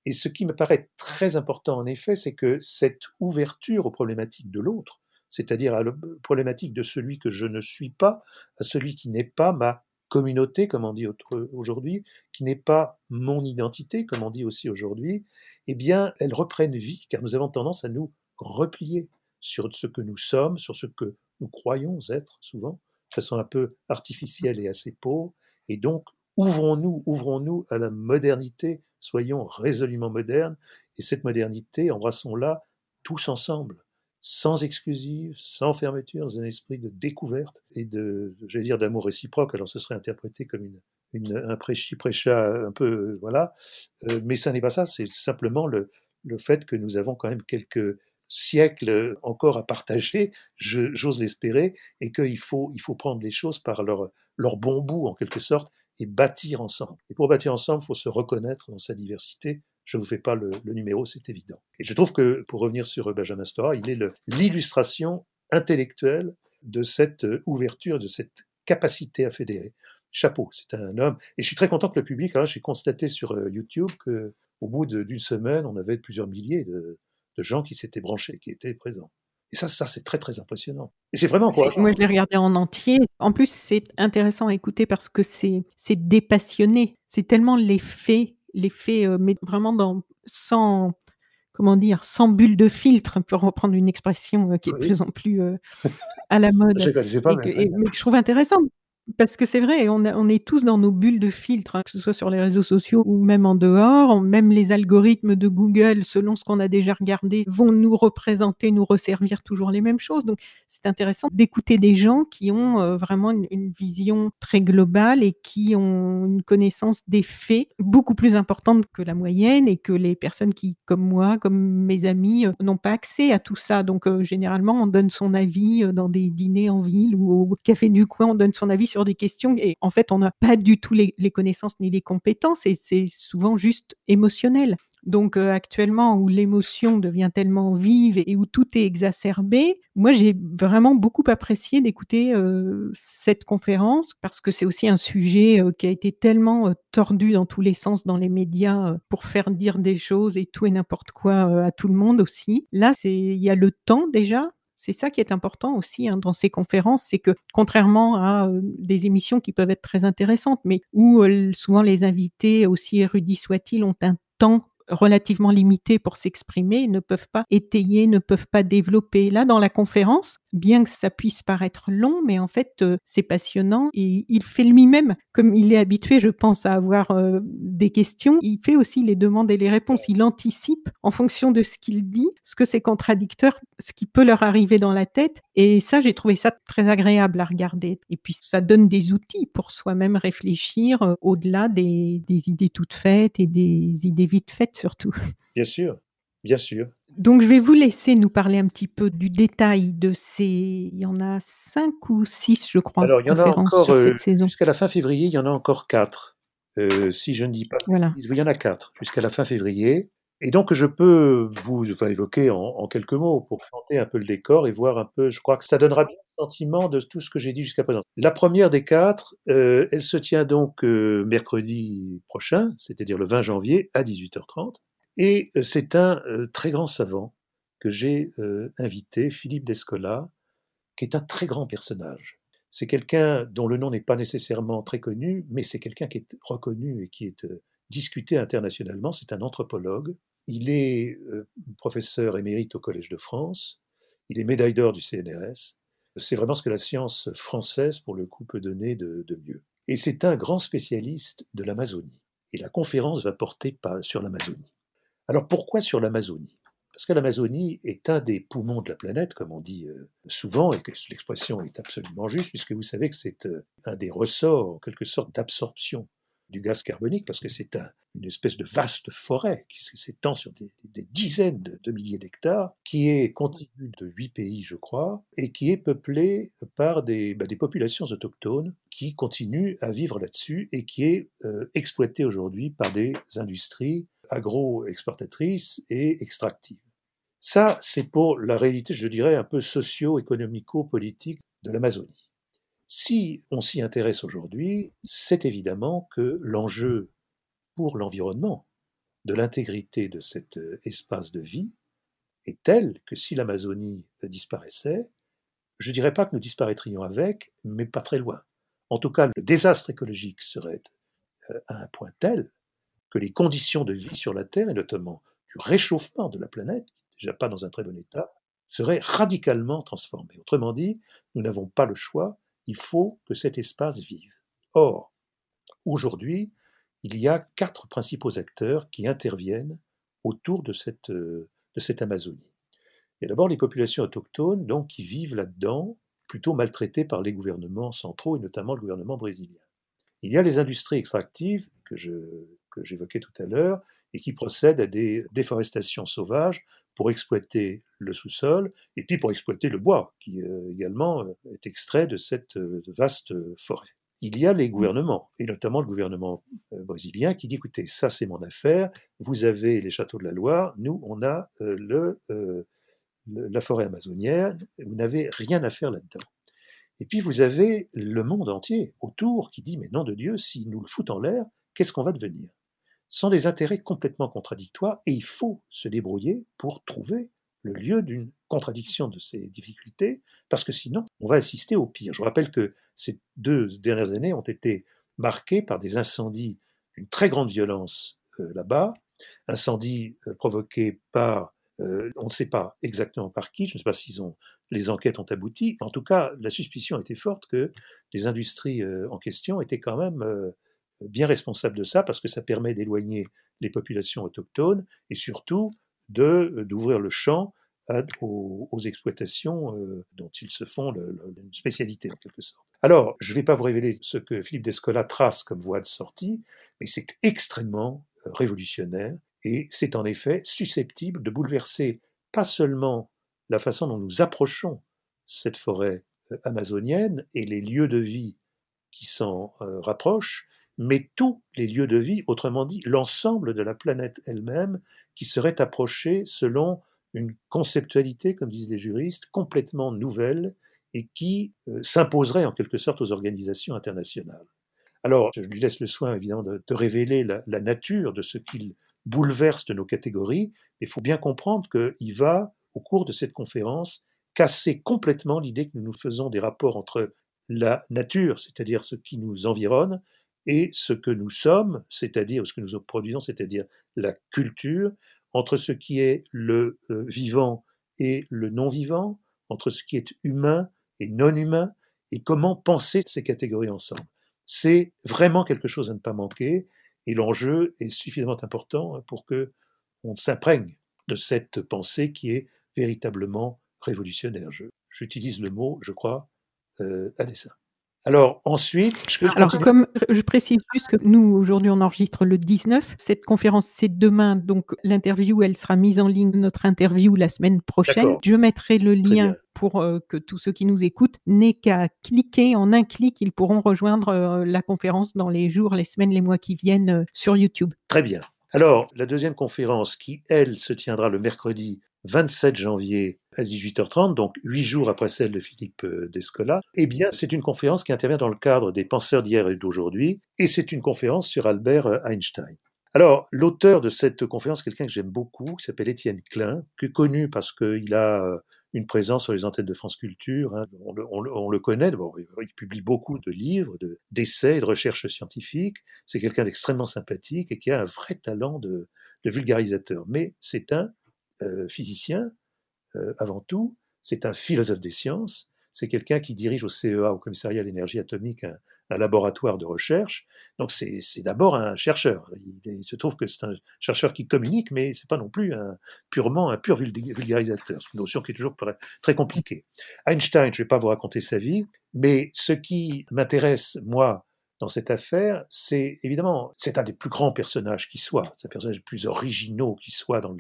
Et ce qui me paraît très important en effet, c'est que cette ouverture aux problématiques de l'autre, c'est-à-dire à la problématique de celui que je ne suis pas, à celui qui n'est pas ma communauté, comme on dit aujourd'hui, qui n'est pas mon identité, comme on dit aussi aujourd'hui, eh bien, elles reprennent vie, car nous avons tendance à nous replier sur ce que nous sommes, sur ce que nous croyons être souvent, de façon un peu artificielle et assez pauvre, et donc ouvrons-nous, ouvrons-nous à la modernité, soyons résolument modernes, et cette modernité, embrassons-la tous ensemble sans exclusive, sans fermeture, dans un esprit de découverte et de, j'allais dire, d'amour réciproque. Alors ce serait interprété comme un prêchi-prêcha un peu, euh, voilà. Euh, mais ça n'est pas ça, c'est simplement le, le fait que nous avons quand même quelques siècles encore à partager, j'ose l'espérer, et qu'il faut, il faut prendre les choses par leur, leur bon bout, en quelque sorte, et bâtir ensemble. Et pour bâtir ensemble, il faut se reconnaître dans sa diversité, je ne vous fais pas le, numéro, c'est évident. Et je trouve que, pour revenir sur Benjamin Stora, il est l'illustration intellectuelle de cette euh, ouverture, de cette capacité à fédérer. Chapeau, c'est un homme. Et je suis très content que le public, j'ai constaté sur euh, YouTube qu'au bout d'une semaine, on avait plusieurs milliers de, gens qui s'étaient branchés, qui étaient présents. Et ça, ça c'est très très impressionnant. Et c'est vraiment quoi Moi, je l'ai regardé en entier. En plus, c'est intéressant à écouter parce que c'est dépassionné. C'est tellement les faits les faits, euh, mais vraiment dans, sans, comment dire, sans bulle de filtre, pour reprendre une expression qui est de plus en plus à la mode. Je ne connaissais pas, et que, mais... et- mais que je trouve intéressant. Parce que c'est vrai, on, est tous dans nos bulles de filtre, hein, que ce soit sur les réseaux sociaux ou même en dehors. Même les algorithmes de Google, selon ce qu'on a déjà regardé, vont nous représenter, nous resservir toujours les mêmes choses. Donc, c'est intéressant d'écouter des gens qui ont euh, vraiment une, vision très globale et qui ont une connaissance des faits beaucoup plus importante que la moyenne et que les personnes qui, comme moi, comme mes amis, euh, n'ont pas accès à tout ça. Donc, euh, généralement, on donne son avis dans des dîners en ville ou au café du coin, on donne son avis sur des questions et en fait, on n'a pas du tout les, connaissances ni les compétences et c'est souvent juste émotionnel. Donc euh, actuellement où l'émotion devient tellement vive et où tout est exacerbé, moi j'ai vraiment beaucoup apprécié d'écouter euh, cette conférence parce que c'est aussi un sujet euh, qui a été tellement tordu dans tous les sens dans les médias pour faire dire des choses et tout et n'importe quoi à tout le monde aussi. Là, il y a le temps déjà c'est ça qui est important aussi hein, dans ces conférences, c'est que contrairement à euh, des émissions qui peuvent être très intéressantes, mais où euh, souvent les invités, aussi érudits soient-ils, ont un temps relativement limité pour s'exprimer, ne peuvent pas étayer, ne peuvent pas développer. Là, dans la conférence, bien que ça puisse paraître long, mais en fait, euh, c'est passionnant et il fait lui-même, comme il est habitué, je pense, à avoir euh, des questions, il fait aussi les demandes et les réponses. Il anticipe en fonction de ce qu'il dit, ce que c'est contradicteur, ce qui peut leur arriver dans la tête. Et ça, j'ai trouvé ça très agréable à regarder. Et puis, ça donne des outils pour soi-même réfléchir euh, au-delà des idées toutes faites et des idées vite faites surtout. Bien sûr, bien sûr. Donc, je vais vous laisser nous parler un petit peu du détail de ces. Il y en a cinq ou six, je crois, Alors, il y en a encore, sur euh, cette saison. jusqu'à la fin février, il y en a encore quatre. Euh, si je ne dis pas Voilà. il y en a quatre jusqu'à la fin février. Et donc, je peux vous enfin, évoquer en, en quelques mots pour planter un peu le décor et voir un peu, je crois que ça donnera bien le sentiment de tout ce que j'ai dit jusqu'à présent. La première des quatre, euh, elle se tient donc euh, mercredi prochain, c'est-à-dire le 20 janvier à 18h30. Et euh, c'est un euh, très grand savant que j'ai euh, invité, Philippe Descola, qui est un très grand personnage. C'est quelqu'un dont le nom n'est pas nécessairement très connu, mais c'est quelqu'un qui est reconnu et qui est discuté internationalement. C'est un anthropologue. Il est professeur émérite au Collège de France. Il est médaille d'or du CNRS. C'est vraiment ce que la science française, pour le coup, peut donner de, de mieux. Et c'est un grand spécialiste de l'Amazonie. Et la conférence va porter sur l'Amazonie. Alors pourquoi sur l'Amazonie? Parce que l'Amazonie est un des poumons de la planète, comme on dit euh, souvent, et que l'expression est absolument juste, puisque vous savez que c'est euh, un des ressorts, en quelque sorte, d'absorption du gaz carbonique, parce que c'est un- une espèce de vaste forêt qui s'étend sur des, dizaines de, milliers d'hectares, qui est contiguë de huit pays, je crois, et qui est peuplée par des, bah, des populations autochtones qui continuent à vivre là-dessus et qui est euh, exploitée aujourd'hui par des industries agro-exportatrices et extractives. Ça, c'est pour la réalité, je dirais, un peu socio-économico-politique de l'Amazonie. Si on s'y intéresse aujourd'hui, c'est évidemment que l'enjeu pour l'environnement, de l'intégrité de cet euh, espace de vie, est tel que si l'Amazonie euh, disparaissait, je ne dirais pas que nous disparaîtrions avec, mais pas très loin. En tout cas, le désastre écologique serait euh, à un point tel que les conditions de vie sur la Terre, et notamment du réchauffement de la planète, qui n'est déjà pas dans un très bon état, seraient radicalement transformées. Autrement dit, nous n'avons pas le choix, il faut que cet espace vive. Or, aujourd'hui, il y a quatre principaux acteurs qui interviennent autour de cette, de cette Amazonie. Il y a d'abord les populations autochtones, donc, qui vivent là-dedans, plutôt maltraitées par les gouvernements centraux, et notamment le gouvernement brésilien. Il y a les industries extractives que je- que j'évoquais tout à l'heure, et qui procèdent à des déforestations sauvages pour exploiter le sous-sol, et puis pour exploiter le bois, qui euh, également euh, est extrait de cette euh, vaste forêt. Il y a les gouvernements, et notamment le gouvernement brésilien, qui dit, écoutez, ça c'est mon affaire, vous avez les châteaux de la Loire, nous on a le, la forêt amazonienne, vous n'avez rien à faire là-dedans. Et puis vous avez le monde entier autour qui dit, mais nom de Dieu, si nous le foutons en l'air, qu'est-ce qu'on va devenir? Sont des intérêts complètement contradictoires et il faut se débrouiller pour trouver le lieu d'une contradiction de ces difficultés, parce que sinon, on va assister au pire. Je vous rappelle que ces deux dernières années ont été marquées par des incendies d'une très grande violence euh, là-bas, incendie provoqué par, on ne sait pas exactement par qui, je ne sais pas s'ils les enquêtes ont abouti. En tout cas, la suspicion était forte que les industries en question étaient quand même bien responsables de ça parce que ça permet d'éloigner les populations autochtones et surtout de d'ouvrir le champ aux, exploitations euh, dont ils se font une spécialité en quelque sorte. Alors, je ne vais pas vous révéler ce que Philippe Descola trace comme voie de sortie, mais c'est extrêmement euh, révolutionnaire et c'est en effet susceptible de bouleverser pas seulement la façon dont nous approchons cette forêt euh, amazonienne et les lieux de vie qui s'en rapprochent, mais tous les lieux de vie, autrement dit l'ensemble de la planète elle-même, qui serait approchée selon une conceptualité, comme disent les juristes, complètement nouvelle et qui euh, s'imposerait en quelque sorte aux organisations internationales. Alors, je lui laisse le soin, évidemment, de, révéler la, nature de ce qu'il bouleverse de nos catégories. Il faut bien comprendre qu'il va, au cours de cette conférence, casser complètement l'idée que nous nous faisons des rapports entre la nature, c'est-à-dire ce qui nous environne, et ce que nous sommes, c'est-à-dire ce que nous produisons, c'est-à-dire la culture, entre ce qui est le euh, vivant et le non-vivant, entre ce qui est humain et non humain, et comment penser ces catégories ensemble. C'est vraiment quelque chose à ne pas manquer, et l'enjeu est suffisamment important pour que on s'imprègne de cette pensée qui est véritablement révolutionnaire. J'utilise le mot, je crois, euh, à dessein. Alors ensuite, je Alors comme je précise juste que nous aujourd'hui on enregistre le 19, cette conférence c'est demain donc l'interview elle sera mise en ligne notre interview la semaine prochaine. Je mettrai le lien pour euh, que tous ceux qui nous écoutent n'aient qu'à cliquer en un clic, ils pourront rejoindre euh, la conférence dans les jours, les semaines, les mois qui viennent euh, sur YouTube. Très bien. Alors, la deuxième conférence, qui, elle, se tiendra le mercredi 27 janvier à 18h30, donc huit jours après celle de Philippe euh, Descola, eh bien, c'est une conférence qui intervient dans le cadre des penseurs d'hier et d'aujourd'hui, et c'est une conférence sur Albert euh, Einstein. Alors, l'auteur de cette conférence, quelqu'un que j'aime beaucoup, qui s'appelle Étienne Klein, qui est connu parce qu'il a euh, une présence sur les antennes de France Culture. Hein, on, le, connaît, il publie beaucoup de livres, d'essais de recherches scientifiques. C'est quelqu'un d'extrêmement sympathique et qui a un vrai talent de, vulgarisateur. Mais c'est un physicien, euh, avant tout, c'est un philosophe des sciences, c'est quelqu'un qui dirige au CEA, au Commissariat à l'énergie atomique, un, laboratoire de recherche. Donc c'est d'abord un chercheur. Il, se trouve que c'est un chercheur qui communique, mais c'est pas non plus un, purement un pur vulgarisateur. C'est une notion qui est toujours très compliquée. Einstein, je ne vais pas vous raconter sa vie, mais ce qui m'intéresse, moi, dans cette affaire, c'est évidemment, c'est un des plus grands personnages qui soit, c'est un personnage le plus originaux qui soit dans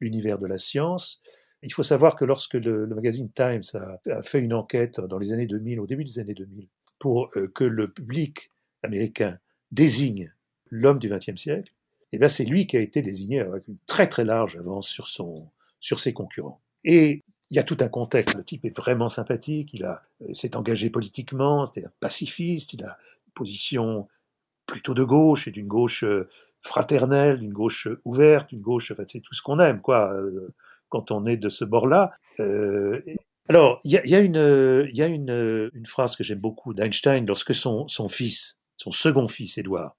l'univers de la science. Il faut savoir que lorsque le, magazine Times a, fait une enquête dans les années 2000, au début des années 2000, pour euh, que le public américain désigne l'homme du XXe siècle, eh bien c'est lui qui a été désigné avec une très très large avance sur, son, sur ses concurrents. Et il y a tout un contexte. Le type est vraiment sympathique, il a euh, s'est engagé politiquement, un pacifiste, il a position plutôt de gauche et d'une gauche euh, fraternelle, d'une gauche euh, ouverte, d'une gauche, enfin, c'est tout ce qu'on aime, quoi, euh, quand on est de ce bord-là. alors, il y a, une, y a une, phrase que j'aime beaucoup d'Einstein lorsque son, son fils, son second fils, Édouard,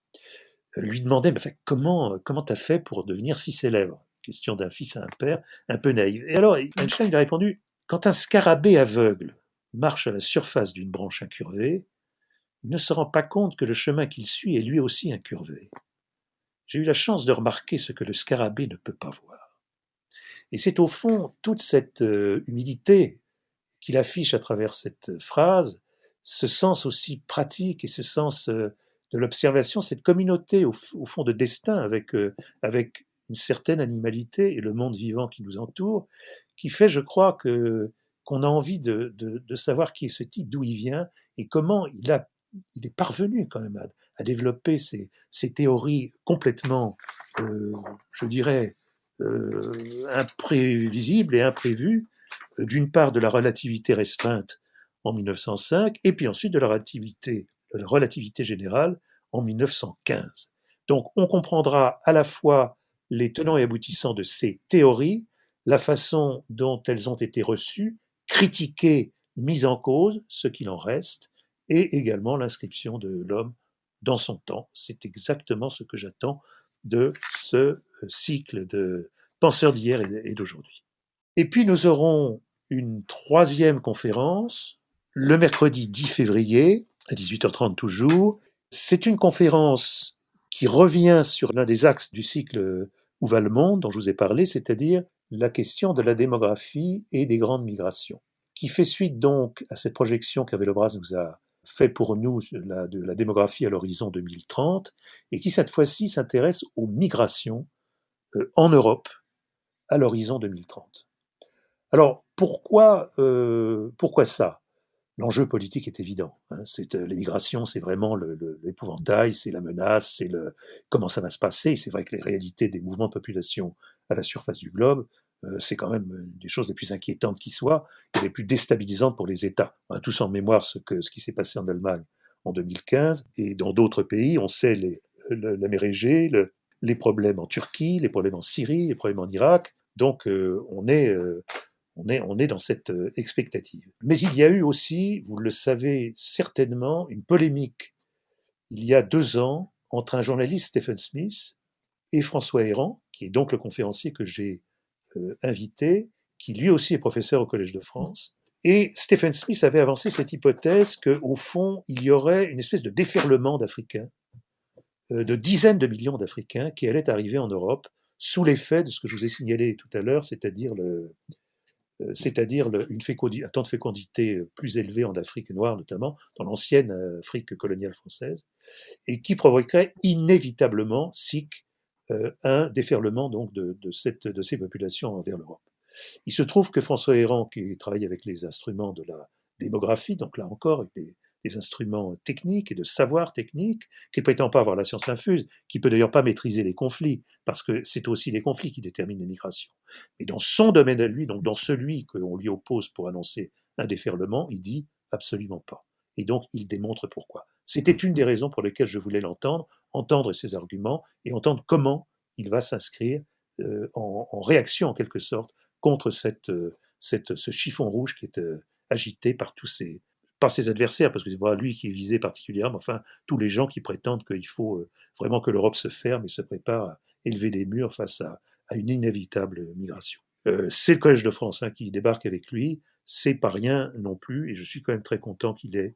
lui demandait, mais comment comment t'as fait pour devenir si célèbre? Question d'un fils à un père, un peu naïf. Et alors, Einstein a répondu, quand un scarabée aveugle marche à la surface d'une branche incurvée, il ne se rend pas compte que le chemin qu'il suit est lui aussi incurvé. J'ai eu la chance de remarquer ce que le scarabée ne peut pas voir. Et c'est au fond toute cette euh, humilité qu'il affiche à travers cette phrase, ce sens aussi pratique et ce sens euh, de l'observation, cette communauté au, fond de destin avec, euh, avec une certaine animalité et le monde vivant qui nous entoure, qui fait, je crois, qu'on a envie de, de, savoir qui est ce type, d'où il vient et comment il a il est parvenu quand même à, développer ces, théories complètement, euh, je dirais, euh, imprévisibles et imprévues, euh, d'une part de la relativité restreinte en 1905, et puis ensuite de la relativité, de la relativité générale en 1915. Donc on comprendra à la fois les tenants et aboutissants de ces théories, la façon dont elles ont été reçues, critiquées, mises en cause, ce qu'il en reste, et également l'inscription de l'homme dans son temps. C'est exactement ce que j'attends de ce cycle de penseurs d'hier et d'aujourd'hui. Et puis nous aurons une troisième conférence le mercredi 10 février à 18h30 toujours. C'est une conférence qui revient sur l'un des axes du cycle Où va le monde dont je vous ai parlé, c'est-à-dire la question de la démographie et des grandes migrations, qui fait suite donc à cette projection qu'Avelobras nous a fait pour nous de la démographie à l'horizon 2030, et qui cette fois-ci s'intéresse aux migrations euh, en Europe à l'horizon 2030. Alors pourquoi, euh, pourquoi ça? L'enjeu politique est évident. Hein. C'est euh, c'est vraiment l'épouvantail, c'est la menace, c'est comment ça va se passer. C'est vrai que les réalités des mouvements de population à la surface du globe, c'est quand même des choses les plus inquiétantes qui soient et les plus déstabilisantes pour les États. On a tous en mémoire ce, que, ce qui s'est passé en Allemagne en 2015 et dans d'autres pays, on sait les, la mer Égée, les problèmes en Turquie, les problèmes en Syrie, les problèmes en Irak. Donc euh, on est on est, on est dans cette euh, expectative. Mais il y a eu aussi, vous le savez certainement, une polémique il y a deux ans entre un journaliste, Stephen Smith, et François Héran, qui est donc le conférencier que j'ai euh, invité, qui lui aussi est professeur au Collège de France. Et Stephen Smith avait avancé cette hypothèse qu'au fond, il y aurait une espèce de déferlement d'Africains, euh, de dizaines de millions d'Africains qui allaient arriver en Europe sous l'effet de ce que je vous ai signalé tout à l'heure, c'est-à-dire euh, c'est-à-dire une un temps de fécondité euh, plus élevé en Afrique noire notamment, dans l'ancienne euh, Afrique coloniale française, et qui provoquerait inévitablement, SIC, un déferlement donc de, ces populations vers l'Europe. Il se trouve que François Héran, qui travaille avec les instruments de la démographie, donc là encore, avec des instruments techniques et de savoir technique, qui prétend pas avoir la science infuse, qui peut d'ailleurs pas maîtriser les conflits, parce que c'est aussi les conflits qui déterminent les migrations. Mais dans son domaine à lui, donc dans celui qu'on lui oppose pour annoncer un déferlement, il dit absolument pas. Et donc il démontre pourquoi. C'était une des raisons pour lesquelles je voulais l'entendre, entendre ses arguments et entendre comment il va s'inscrire euh, en, réaction en quelque sorte contre euh, ce chiffon rouge qui est euh, agité par tous ces, pas ses adversaires, parce que c'est pas lui qui est visé particulièrement, enfin tous les gens qui prétendent qu'il faut vraiment que l'Europe se ferme et se prépare à élever des murs face à, une inévitable migration. C'est le Collège de France hein, qui débarque avec lui, c'est pas rien non plus, et je suis quand même très content qu'il ait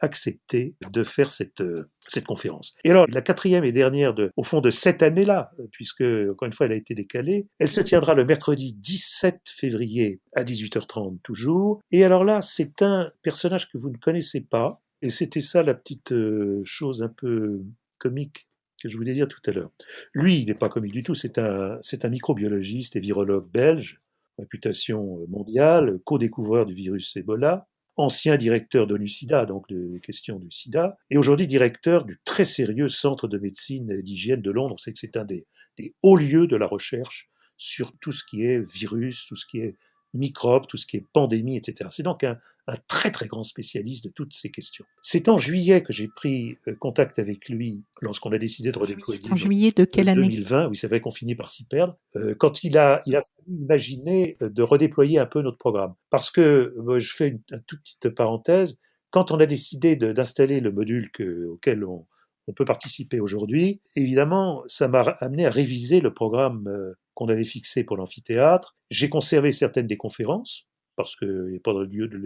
accepté de faire cette, euh, cette conférence. Et alors, la quatrième et dernière, de, au fond, de cette année-là, puisque, encore une fois, elle a été décalée, elle se tiendra le mercredi 17 février à 18h30 toujours. Et alors là, c'est un personnage que vous ne connaissez pas, et c'était ça la petite euh, chose un peu comique que je voulais dire tout à l'heure. Lui, il n'est pas comique du tout, c'est un, c'est un microbiologiste et virologue belge, réputation mondiale, co-découvreur du virus Ebola, ancien directeur de l'UCIDA, donc de questions du sida, et aujourd'hui directeur du très sérieux Centre de médecine et d'hygiène de Londres. On sait que c'est un des, des, hauts lieux de la recherche sur tout ce qui est virus, tout ce qui est microbes, tout ce qui est pandémie, etc. C'est donc un, très très grand spécialiste de toutes ces questions. C'est en juillet que j'ai pris euh, contact avec lui lorsqu'on a décidé de redéployer. En juillet de quelle année? 2020, oui, c'est vrai qu'on finit par s'y perdre. Euh, quand il a, il a imaginé euh, de redéployer un peu notre programme. Parce que, je fais une, toute petite parenthèse, quand on a décidé d'installer le module que, auquel on, on peut participer aujourd'hui, évidemment, ça m'a amené à réviser le programme qu'on avait fixé pour l'amphithéâtre. J'ai conservé certaines des conférences, parce qu'il n'y a pas de lieu de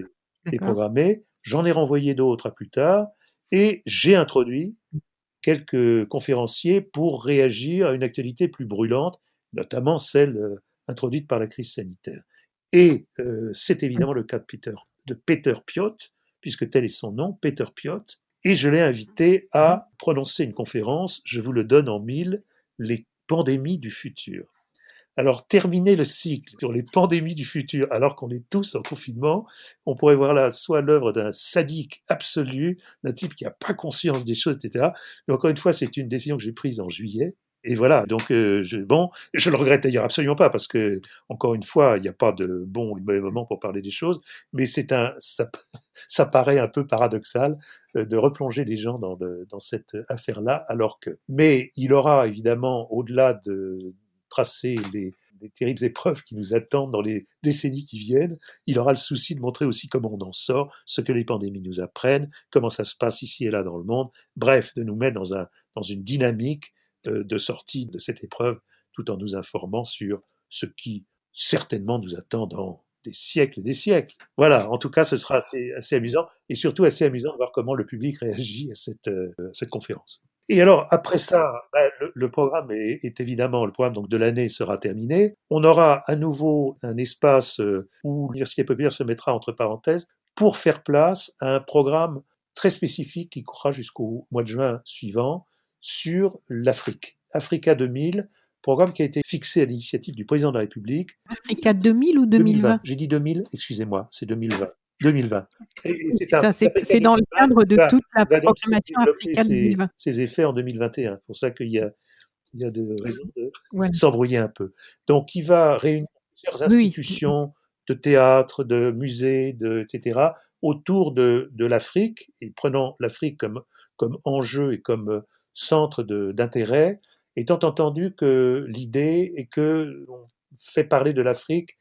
les programmer. J'en ai renvoyé d'autres à plus tard, et j'ai introduit quelques conférenciers pour réagir à une actualité plus brûlante, notamment celle euh, introduite par la crise sanitaire. Et euh, c'est évidemment le cas de Peter, de Peter Piot, puisque tel est son nom, Peter Piot, et je l'ai invité à prononcer une conférence, je vous le donne en mille, les pandémies du futur. Alors, terminer le cycle sur les pandémies du futur, alors qu'on est tous en confinement, on pourrait voir là soit l'œuvre d'un sadique absolu, d'un type qui n'a pas conscience des choses, etc. Mais encore une fois, c'est une décision que j'ai prise en juillet. Et voilà, donc bon, je le regrette d'ailleurs absolument pas parce que encore une fois, il n'y a pas de bon ou de mauvais moment pour parler des choses, mais c'est un, ça, paraît un peu paradoxal de replonger les gens dans, cette affaire-là, alors que, mais il aura évidemment au-delà de, tracer les, terribles épreuves qui nous attendent dans les décennies qui viennent, il aura le souci de montrer aussi comment on en sort, ce que les pandémies nous apprennent, comment ça se passe ici et là dans le monde, bref, de nous mettre dans, un, dans une dynamique de sortie de cette épreuve tout en nous informant sur ce qui certainement nous attend dans des siècles et des siècles. Voilà, en tout cas, ce sera assez, amusant, et surtout assez amusant de voir comment le public réagit à cette, euh, conférence. Et alors, après ça, bah, le, programme est, évidemment, le programme donc, de l'année sera terminé. On aura à nouveau un espace euh, où l'Université populaire se mettra entre parenthèses pour faire place à un programme très spécifique qui courra jusqu'au mois de juin suivant sur l'Afrique. Africa 2000, programme qui a été fixé à l'initiative du président de la République. Africa 2000 ou 2020, J'ai dit 2000, excusez-moi, c'est 2020. 2020. C'est dans le cadre de toute la programmation Africa 2020. Ses, effets en 2021. C'est pour ça qu'il y a, il y a de raisons de s'embrouiller un peu. Donc, il va réunir plusieurs institutions de théâtre, de musées, de, etc., autour de, de l'Afrique, et prenant l'Afrique comme, comme enjeu et comme centre d'intérêt, étant entendu que l'idée est que on fait parler de l'Afrique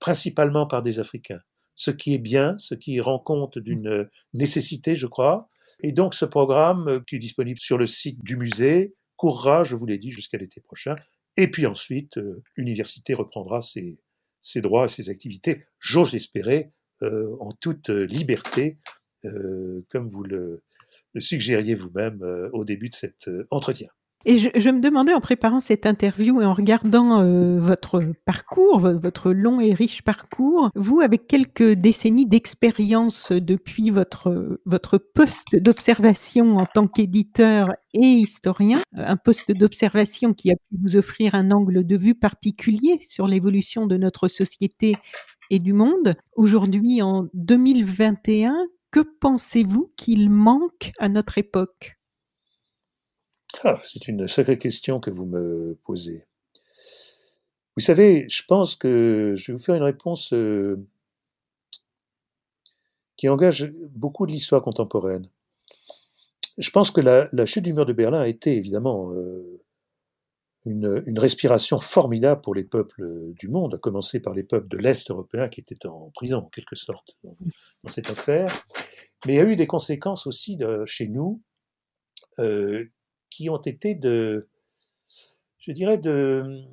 principalement par des Africains, ce qui est bien, ce qui rend compte d'une nécessité, je crois. Et donc ce programme, qui est disponible sur le site du musée, courra, je vous l'ai dit, jusqu'à l'été prochain. Et puis ensuite, euh, l'université reprendra ses, ses, droits et ses activités, j'ose l'espérer, euh, en toute liberté, euh, comme vous le, le suggériez vous-même au début de cet entretien. Et je, me demandais en préparant cette interview et en regardant euh, votre parcours, votre long et riche parcours, vous avec quelques décennies d'expérience depuis votre, votre poste d'observation en tant qu'éditeur et historien, euh, un poste d'observation qui a pu vous offrir un angle de vue particulier sur l'évolution de notre société et du monde. Aujourd'hui, en 2021, que pensez-vous qu'il manque à notre époque? Ah, c'est une sacrée question que vous me posez. Vous savez, je pense que je vais vous faire une réponse euh, qui engage beaucoup de l'histoire contemporaine. Je pense que la, chute du mur de Berlin a été évidemment euh, une, respiration formidable pour les peuples du monde, à commencer par les peuples de l'Est européen qui étaient en prison en quelque sorte dans, cette affaire. Mais il y a eu des conséquences aussi chez nous euh, qui ont été de, je dirais, de,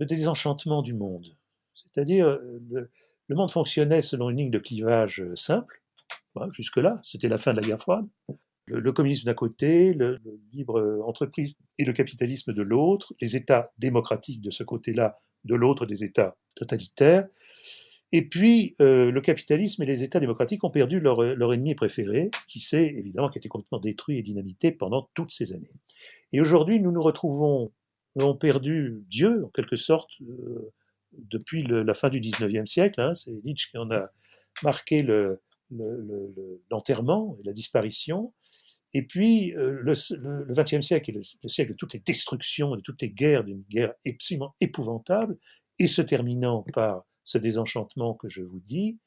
désenchantement du monde. C'est-à-dire, le, monde fonctionnait selon une ligne de clivage simple, jusque-là, c'était la fin de la guerre froide. Le, communisme d'un côté, le, libre entreprise et le capitalisme de l'autre, les États démocratiques de ce côté-là, de l'autre des États totalitaires, et puis, euh, le capitalisme et les États démocratiques ont perdu leur, leur ennemi préféré, qui s'est évidemment qui a été complètement détruit et dynamité pendant toutes ces années. Et aujourd'hui, nous nous retrouvons, nous avons perdu Dieu, en quelque sorte, euh, depuis le, la fin du 19e siècle. Hein, C'est Nietzsche qui en a marqué l'enterrement le, et la disparition. Et puis, euh, le, le, 20e siècle est le, siècle de toutes les destructions, de toutes les guerres, d'une guerre absolument épouvantable, et se terminant par ce désenchantement que je vous dis,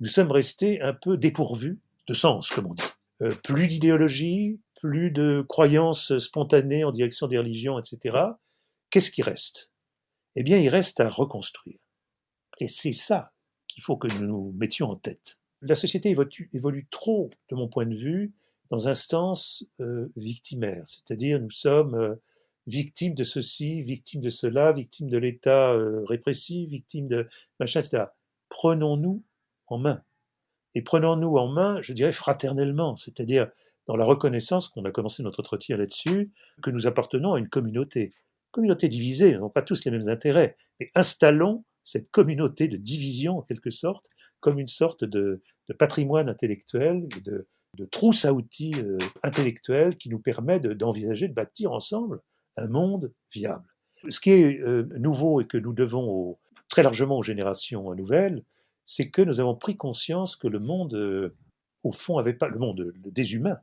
nous sommes restés un peu dépourvus de sens, comme on dit. Euh, plus d'idéologie, plus de croyances spontanées en direction des religions, etc. Qu'est-ce qui reste? Eh bien, il reste à reconstruire. Et c'est ça qu'il faut que nous nous mettions en tête. La société évolue, trop, de mon point de vue, dans un sens euh, victimaire, c'est-à-dire nous sommes euh, victime de ceci, victime de cela, victime de l'État euh, répressif, victime de machin, etc. Prenons-nous en main. Et prenons-nous en main, je dirais, fraternellement, c'est-à-dire dans la reconnaissance, qu'on a commencé notre entretien là-dessus, que nous appartenons à une communauté. Communauté divisée, n'ont pas tous les mêmes intérêts, mais installons cette communauté de division, en quelque sorte, comme une sorte de, patrimoine intellectuel, de, trousse à outils euh, intellectuels qui nous permet d'envisager de bâtir ensemble un monde viable. Ce qui est euh, nouveau et que nous devons très largement aux générations nouvelles, c'est que nous avons pris conscience que le monde, euh, au fond, avait pas le monde des humains.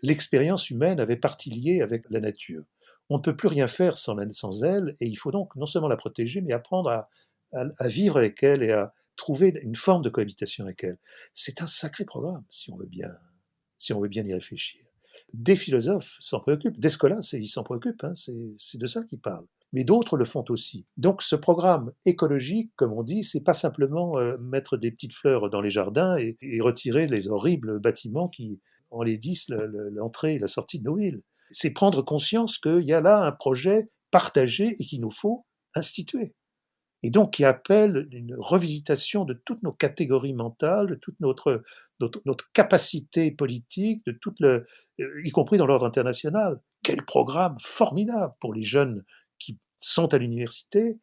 L'expérience humaine avait partie liée avec la nature. On ne peut plus rien faire sans, sans elle, et il faut donc non seulement la protéger, mais apprendre à, à vivre avec elle et à trouver une forme de cohabitation avec elle. C'est un sacré programme, si on veut bien, si on veut bien y réfléchir des philosophes s'en préoccupent. Descola, il s'en préoccupe, hein, c'est de ça qu'il parle. Mais d'autres le font aussi. Donc ce programme écologique, comme on dit, c'est pas simplement euh, mettre des petites fleurs dans les jardins et, retirer les horribles bâtiments qui enlaidissent l'entrée et la sortie de nos villes. C'est prendre conscience qu'il y a là un projet partagé et qu'il nous faut institué. Et donc qui appelle une revisitation de toutes nos catégories mentales, de toute notre, notre, capacité politique, de toute le, y compris dans l'ordre international. Quel programme formidable pour les jeunes qui sont à l'université,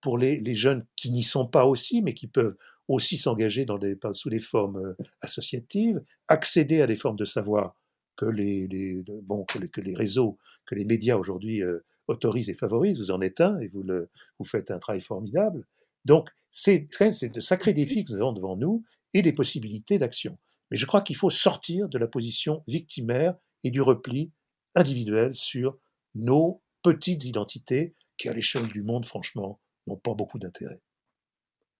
pour les, les, jeunes qui n'y sont pas aussi, mais qui peuvent aussi s'engager sous des formes euh, associatives, accéder à des formes de savoir que les, les bon, que les, que les, réseaux, que les médias aujourd'hui euh, autorisent et favorisent. Vous en êtes un et vous, le, vous faites un travail formidable. Donc, c'est de sacrés défis que nous avons devant nous et des possibilités d'action. Mais je crois qu'il faut sortir de la position victimaire et du repli individuel sur nos petites identités qui, à l'échelle du monde, franchement, n'ont pas beaucoup d'intérêt.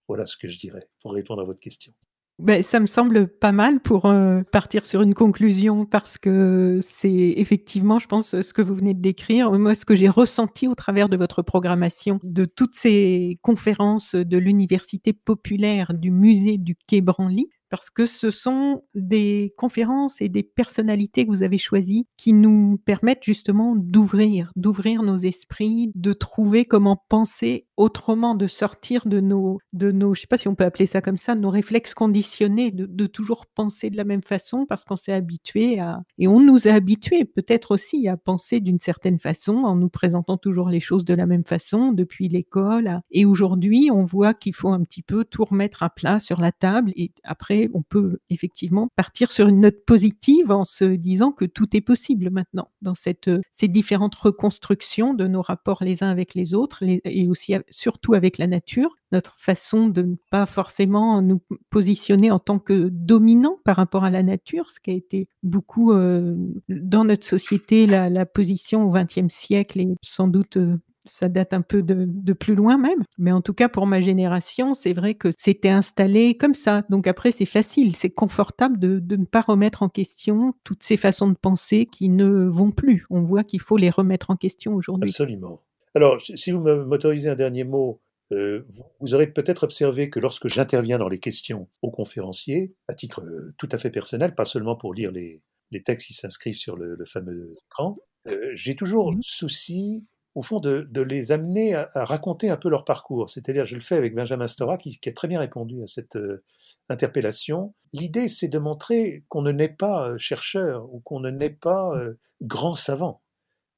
Voilà ce que je dirais pour répondre à votre question. Ben, ça me semble pas mal pour euh, partir sur une conclusion parce que c'est effectivement, je pense, ce que vous venez de décrire. Moi, ce que j'ai ressenti au travers de votre programmation, de toutes ces conférences de l'université populaire du musée du Quai Branly, parce que ce sont des conférences et des personnalités que vous avez choisies qui nous permettent justement d'ouvrir, d'ouvrir nos esprits, de trouver comment penser autrement, de sortir de nos, de nos, je sais pas si on peut appeler ça comme ça, nos réflexes conditionnés, de, toujours penser de la même façon parce qu'on s'est habitué à, et on nous a habitués peut-être aussi à penser d'une certaine façon en nous présentant toujours les choses de la même façon depuis l'école. Et aujourd'hui, on voit qu'il faut un petit peu tout remettre à plat sur la table et après on peut effectivement partir sur une note positive en se disant que tout est possible maintenant dans cette, euh, ces différentes reconstructions de nos rapports les uns avec les autres et aussi surtout avec la nature, notre façon de ne pas forcément nous positionner en tant que dominant par rapport à la nature, ce qui a été beaucoup euh, dans notre société la, position au XXe siècle et sans doute euh, ça date un peu de, plus loin même. Mais en tout cas, pour ma génération, c'est vrai que c'était installé comme ça. Donc après, c'est facile, c'est confortable de, ne pas remettre en question toutes ces façons de penser qui ne vont plus. On voit qu'il faut les remettre en question aujourd'hui. Absolument. Alors, si vous m'autorisez un dernier mot, euh, vous aurez peut-être observé que lorsque j'interviens dans les questions aux conférenciers, à titre euh, tout à fait personnel, pas seulement pour lire les, textes qui s'inscrivent sur le, fameux écran, euh, j'ai toujours mmh. souci au fond, de, les amener à, raconter un peu leur parcours. C'est-à-dire, je le fais avec Benjamin Stora, qui, a très bien répondu à cette euh, interpellation. L'idée, c'est de montrer qu'on ne naît pas euh, chercheur ou qu'on ne naît pas euh, grand savant,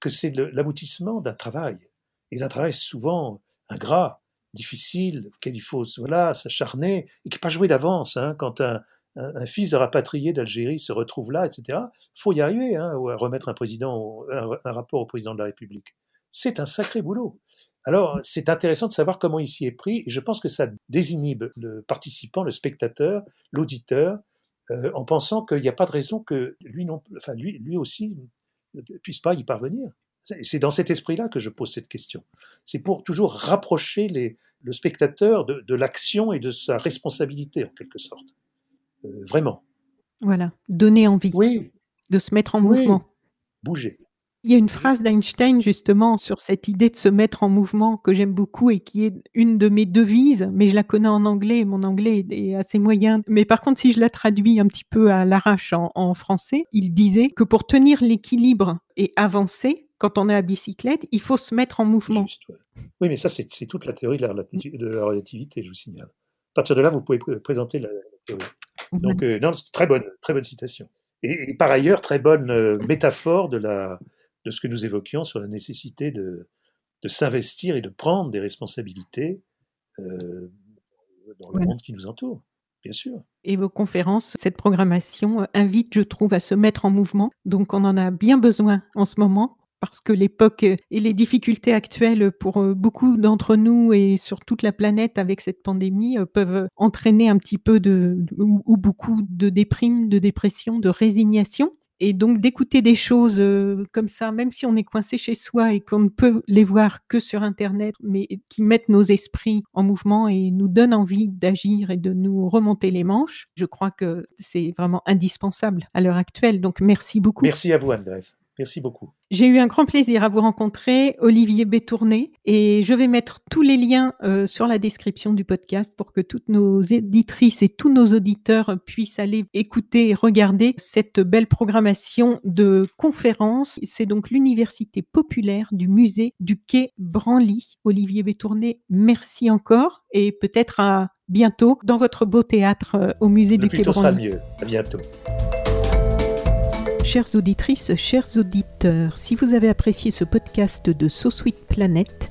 que c'est l'aboutissement d'un travail, et d'un travail souvent ingrat, difficile, auquel il faut voilà, s'acharner, et qui n'est pas joué d'avance. Hein, quand un, fils de rapatrié d'Algérie se retrouve là, etc., il faut y arriver, hein, ou à remettre un, rapport au président de la République c'est un sacré boulot. Alors, c'est intéressant de savoir comment il s'y est pris, et je pense que ça désinhibe le participant, le spectateur, l'auditeur, euh, en pensant qu'il n'y a pas de raison que lui, non, enfin, lui, lui aussi ne puisse pas y parvenir. C'est dans cet esprit-là que je pose cette question. C'est pour toujours rapprocher les, le spectateur de, l'action et de sa responsabilité, en quelque sorte. Euh, vraiment. Voilà, donner envie oui. de se mettre en mouvement. Bouger. Il y a une phrase d'Einstein justement sur cette idée de se mettre en mouvement que j'aime beaucoup et qui est une de mes devises, mais je la connais en anglais, mon anglais est assez moyen. Mais par contre, si je la traduis un petit peu à l'arrache en, français, il disait que pour tenir l'équilibre et avancer, quand on est à bicyclette, il faut se mettre en mouvement. Oui, mais ça, c'est toute la théorie de la, relativité, je vous signale. À partir de là, vous pouvez présenter la, théorie. Donc, euh, non, très bonne, très bonne citation. Et, par ailleurs, très bonne euh, métaphore de la, de ce que nous évoquions sur la nécessité de, de s'investir et de prendre des responsabilités euh, dans le monde qui nous entoure, bien sûr. Et vos conférences, cette programmation euh, invite, je trouve, à se mettre en mouvement. Donc on en a bien besoin en ce moment parce que l'époque et les difficultés actuelles pour euh, beaucoup d'entre nous et sur toute la planète avec cette pandémie peuvent entraîner un petit peu de, ou beaucoup de déprime, de dépression, de résignation. Et donc d'écouter des choses euh, comme ça, même si on est coincé chez soi et qu'on ne peut les voir que sur Internet, mais qui mettent nos esprits en mouvement et nous donnent envie d'agir et de nous remonter les manches, je crois que c'est vraiment indispensable à l'heure actuelle. Donc merci beaucoup. Merci à vous, Anne Merci beaucoup. J'ai eu un grand plaisir à vous rencontrer, Olivier Bétourné, et je vais mettre tous les liens euh, sur la description du podcast pour que toutes nos éditrices et tous nos auditeurs puissent aller écouter et regarder cette belle programmation de conférences. C'est donc l'Université populaire du musée du quai Branly. Olivier Bétourné, merci encore et peut-être à bientôt dans votre beau théâtre euh, au musée Le du quai plus tôt sera Branly. mieux. À bientôt. Chères auditrices, chers auditeurs, si vous avez apprécié ce podcast de So Sweet Planet,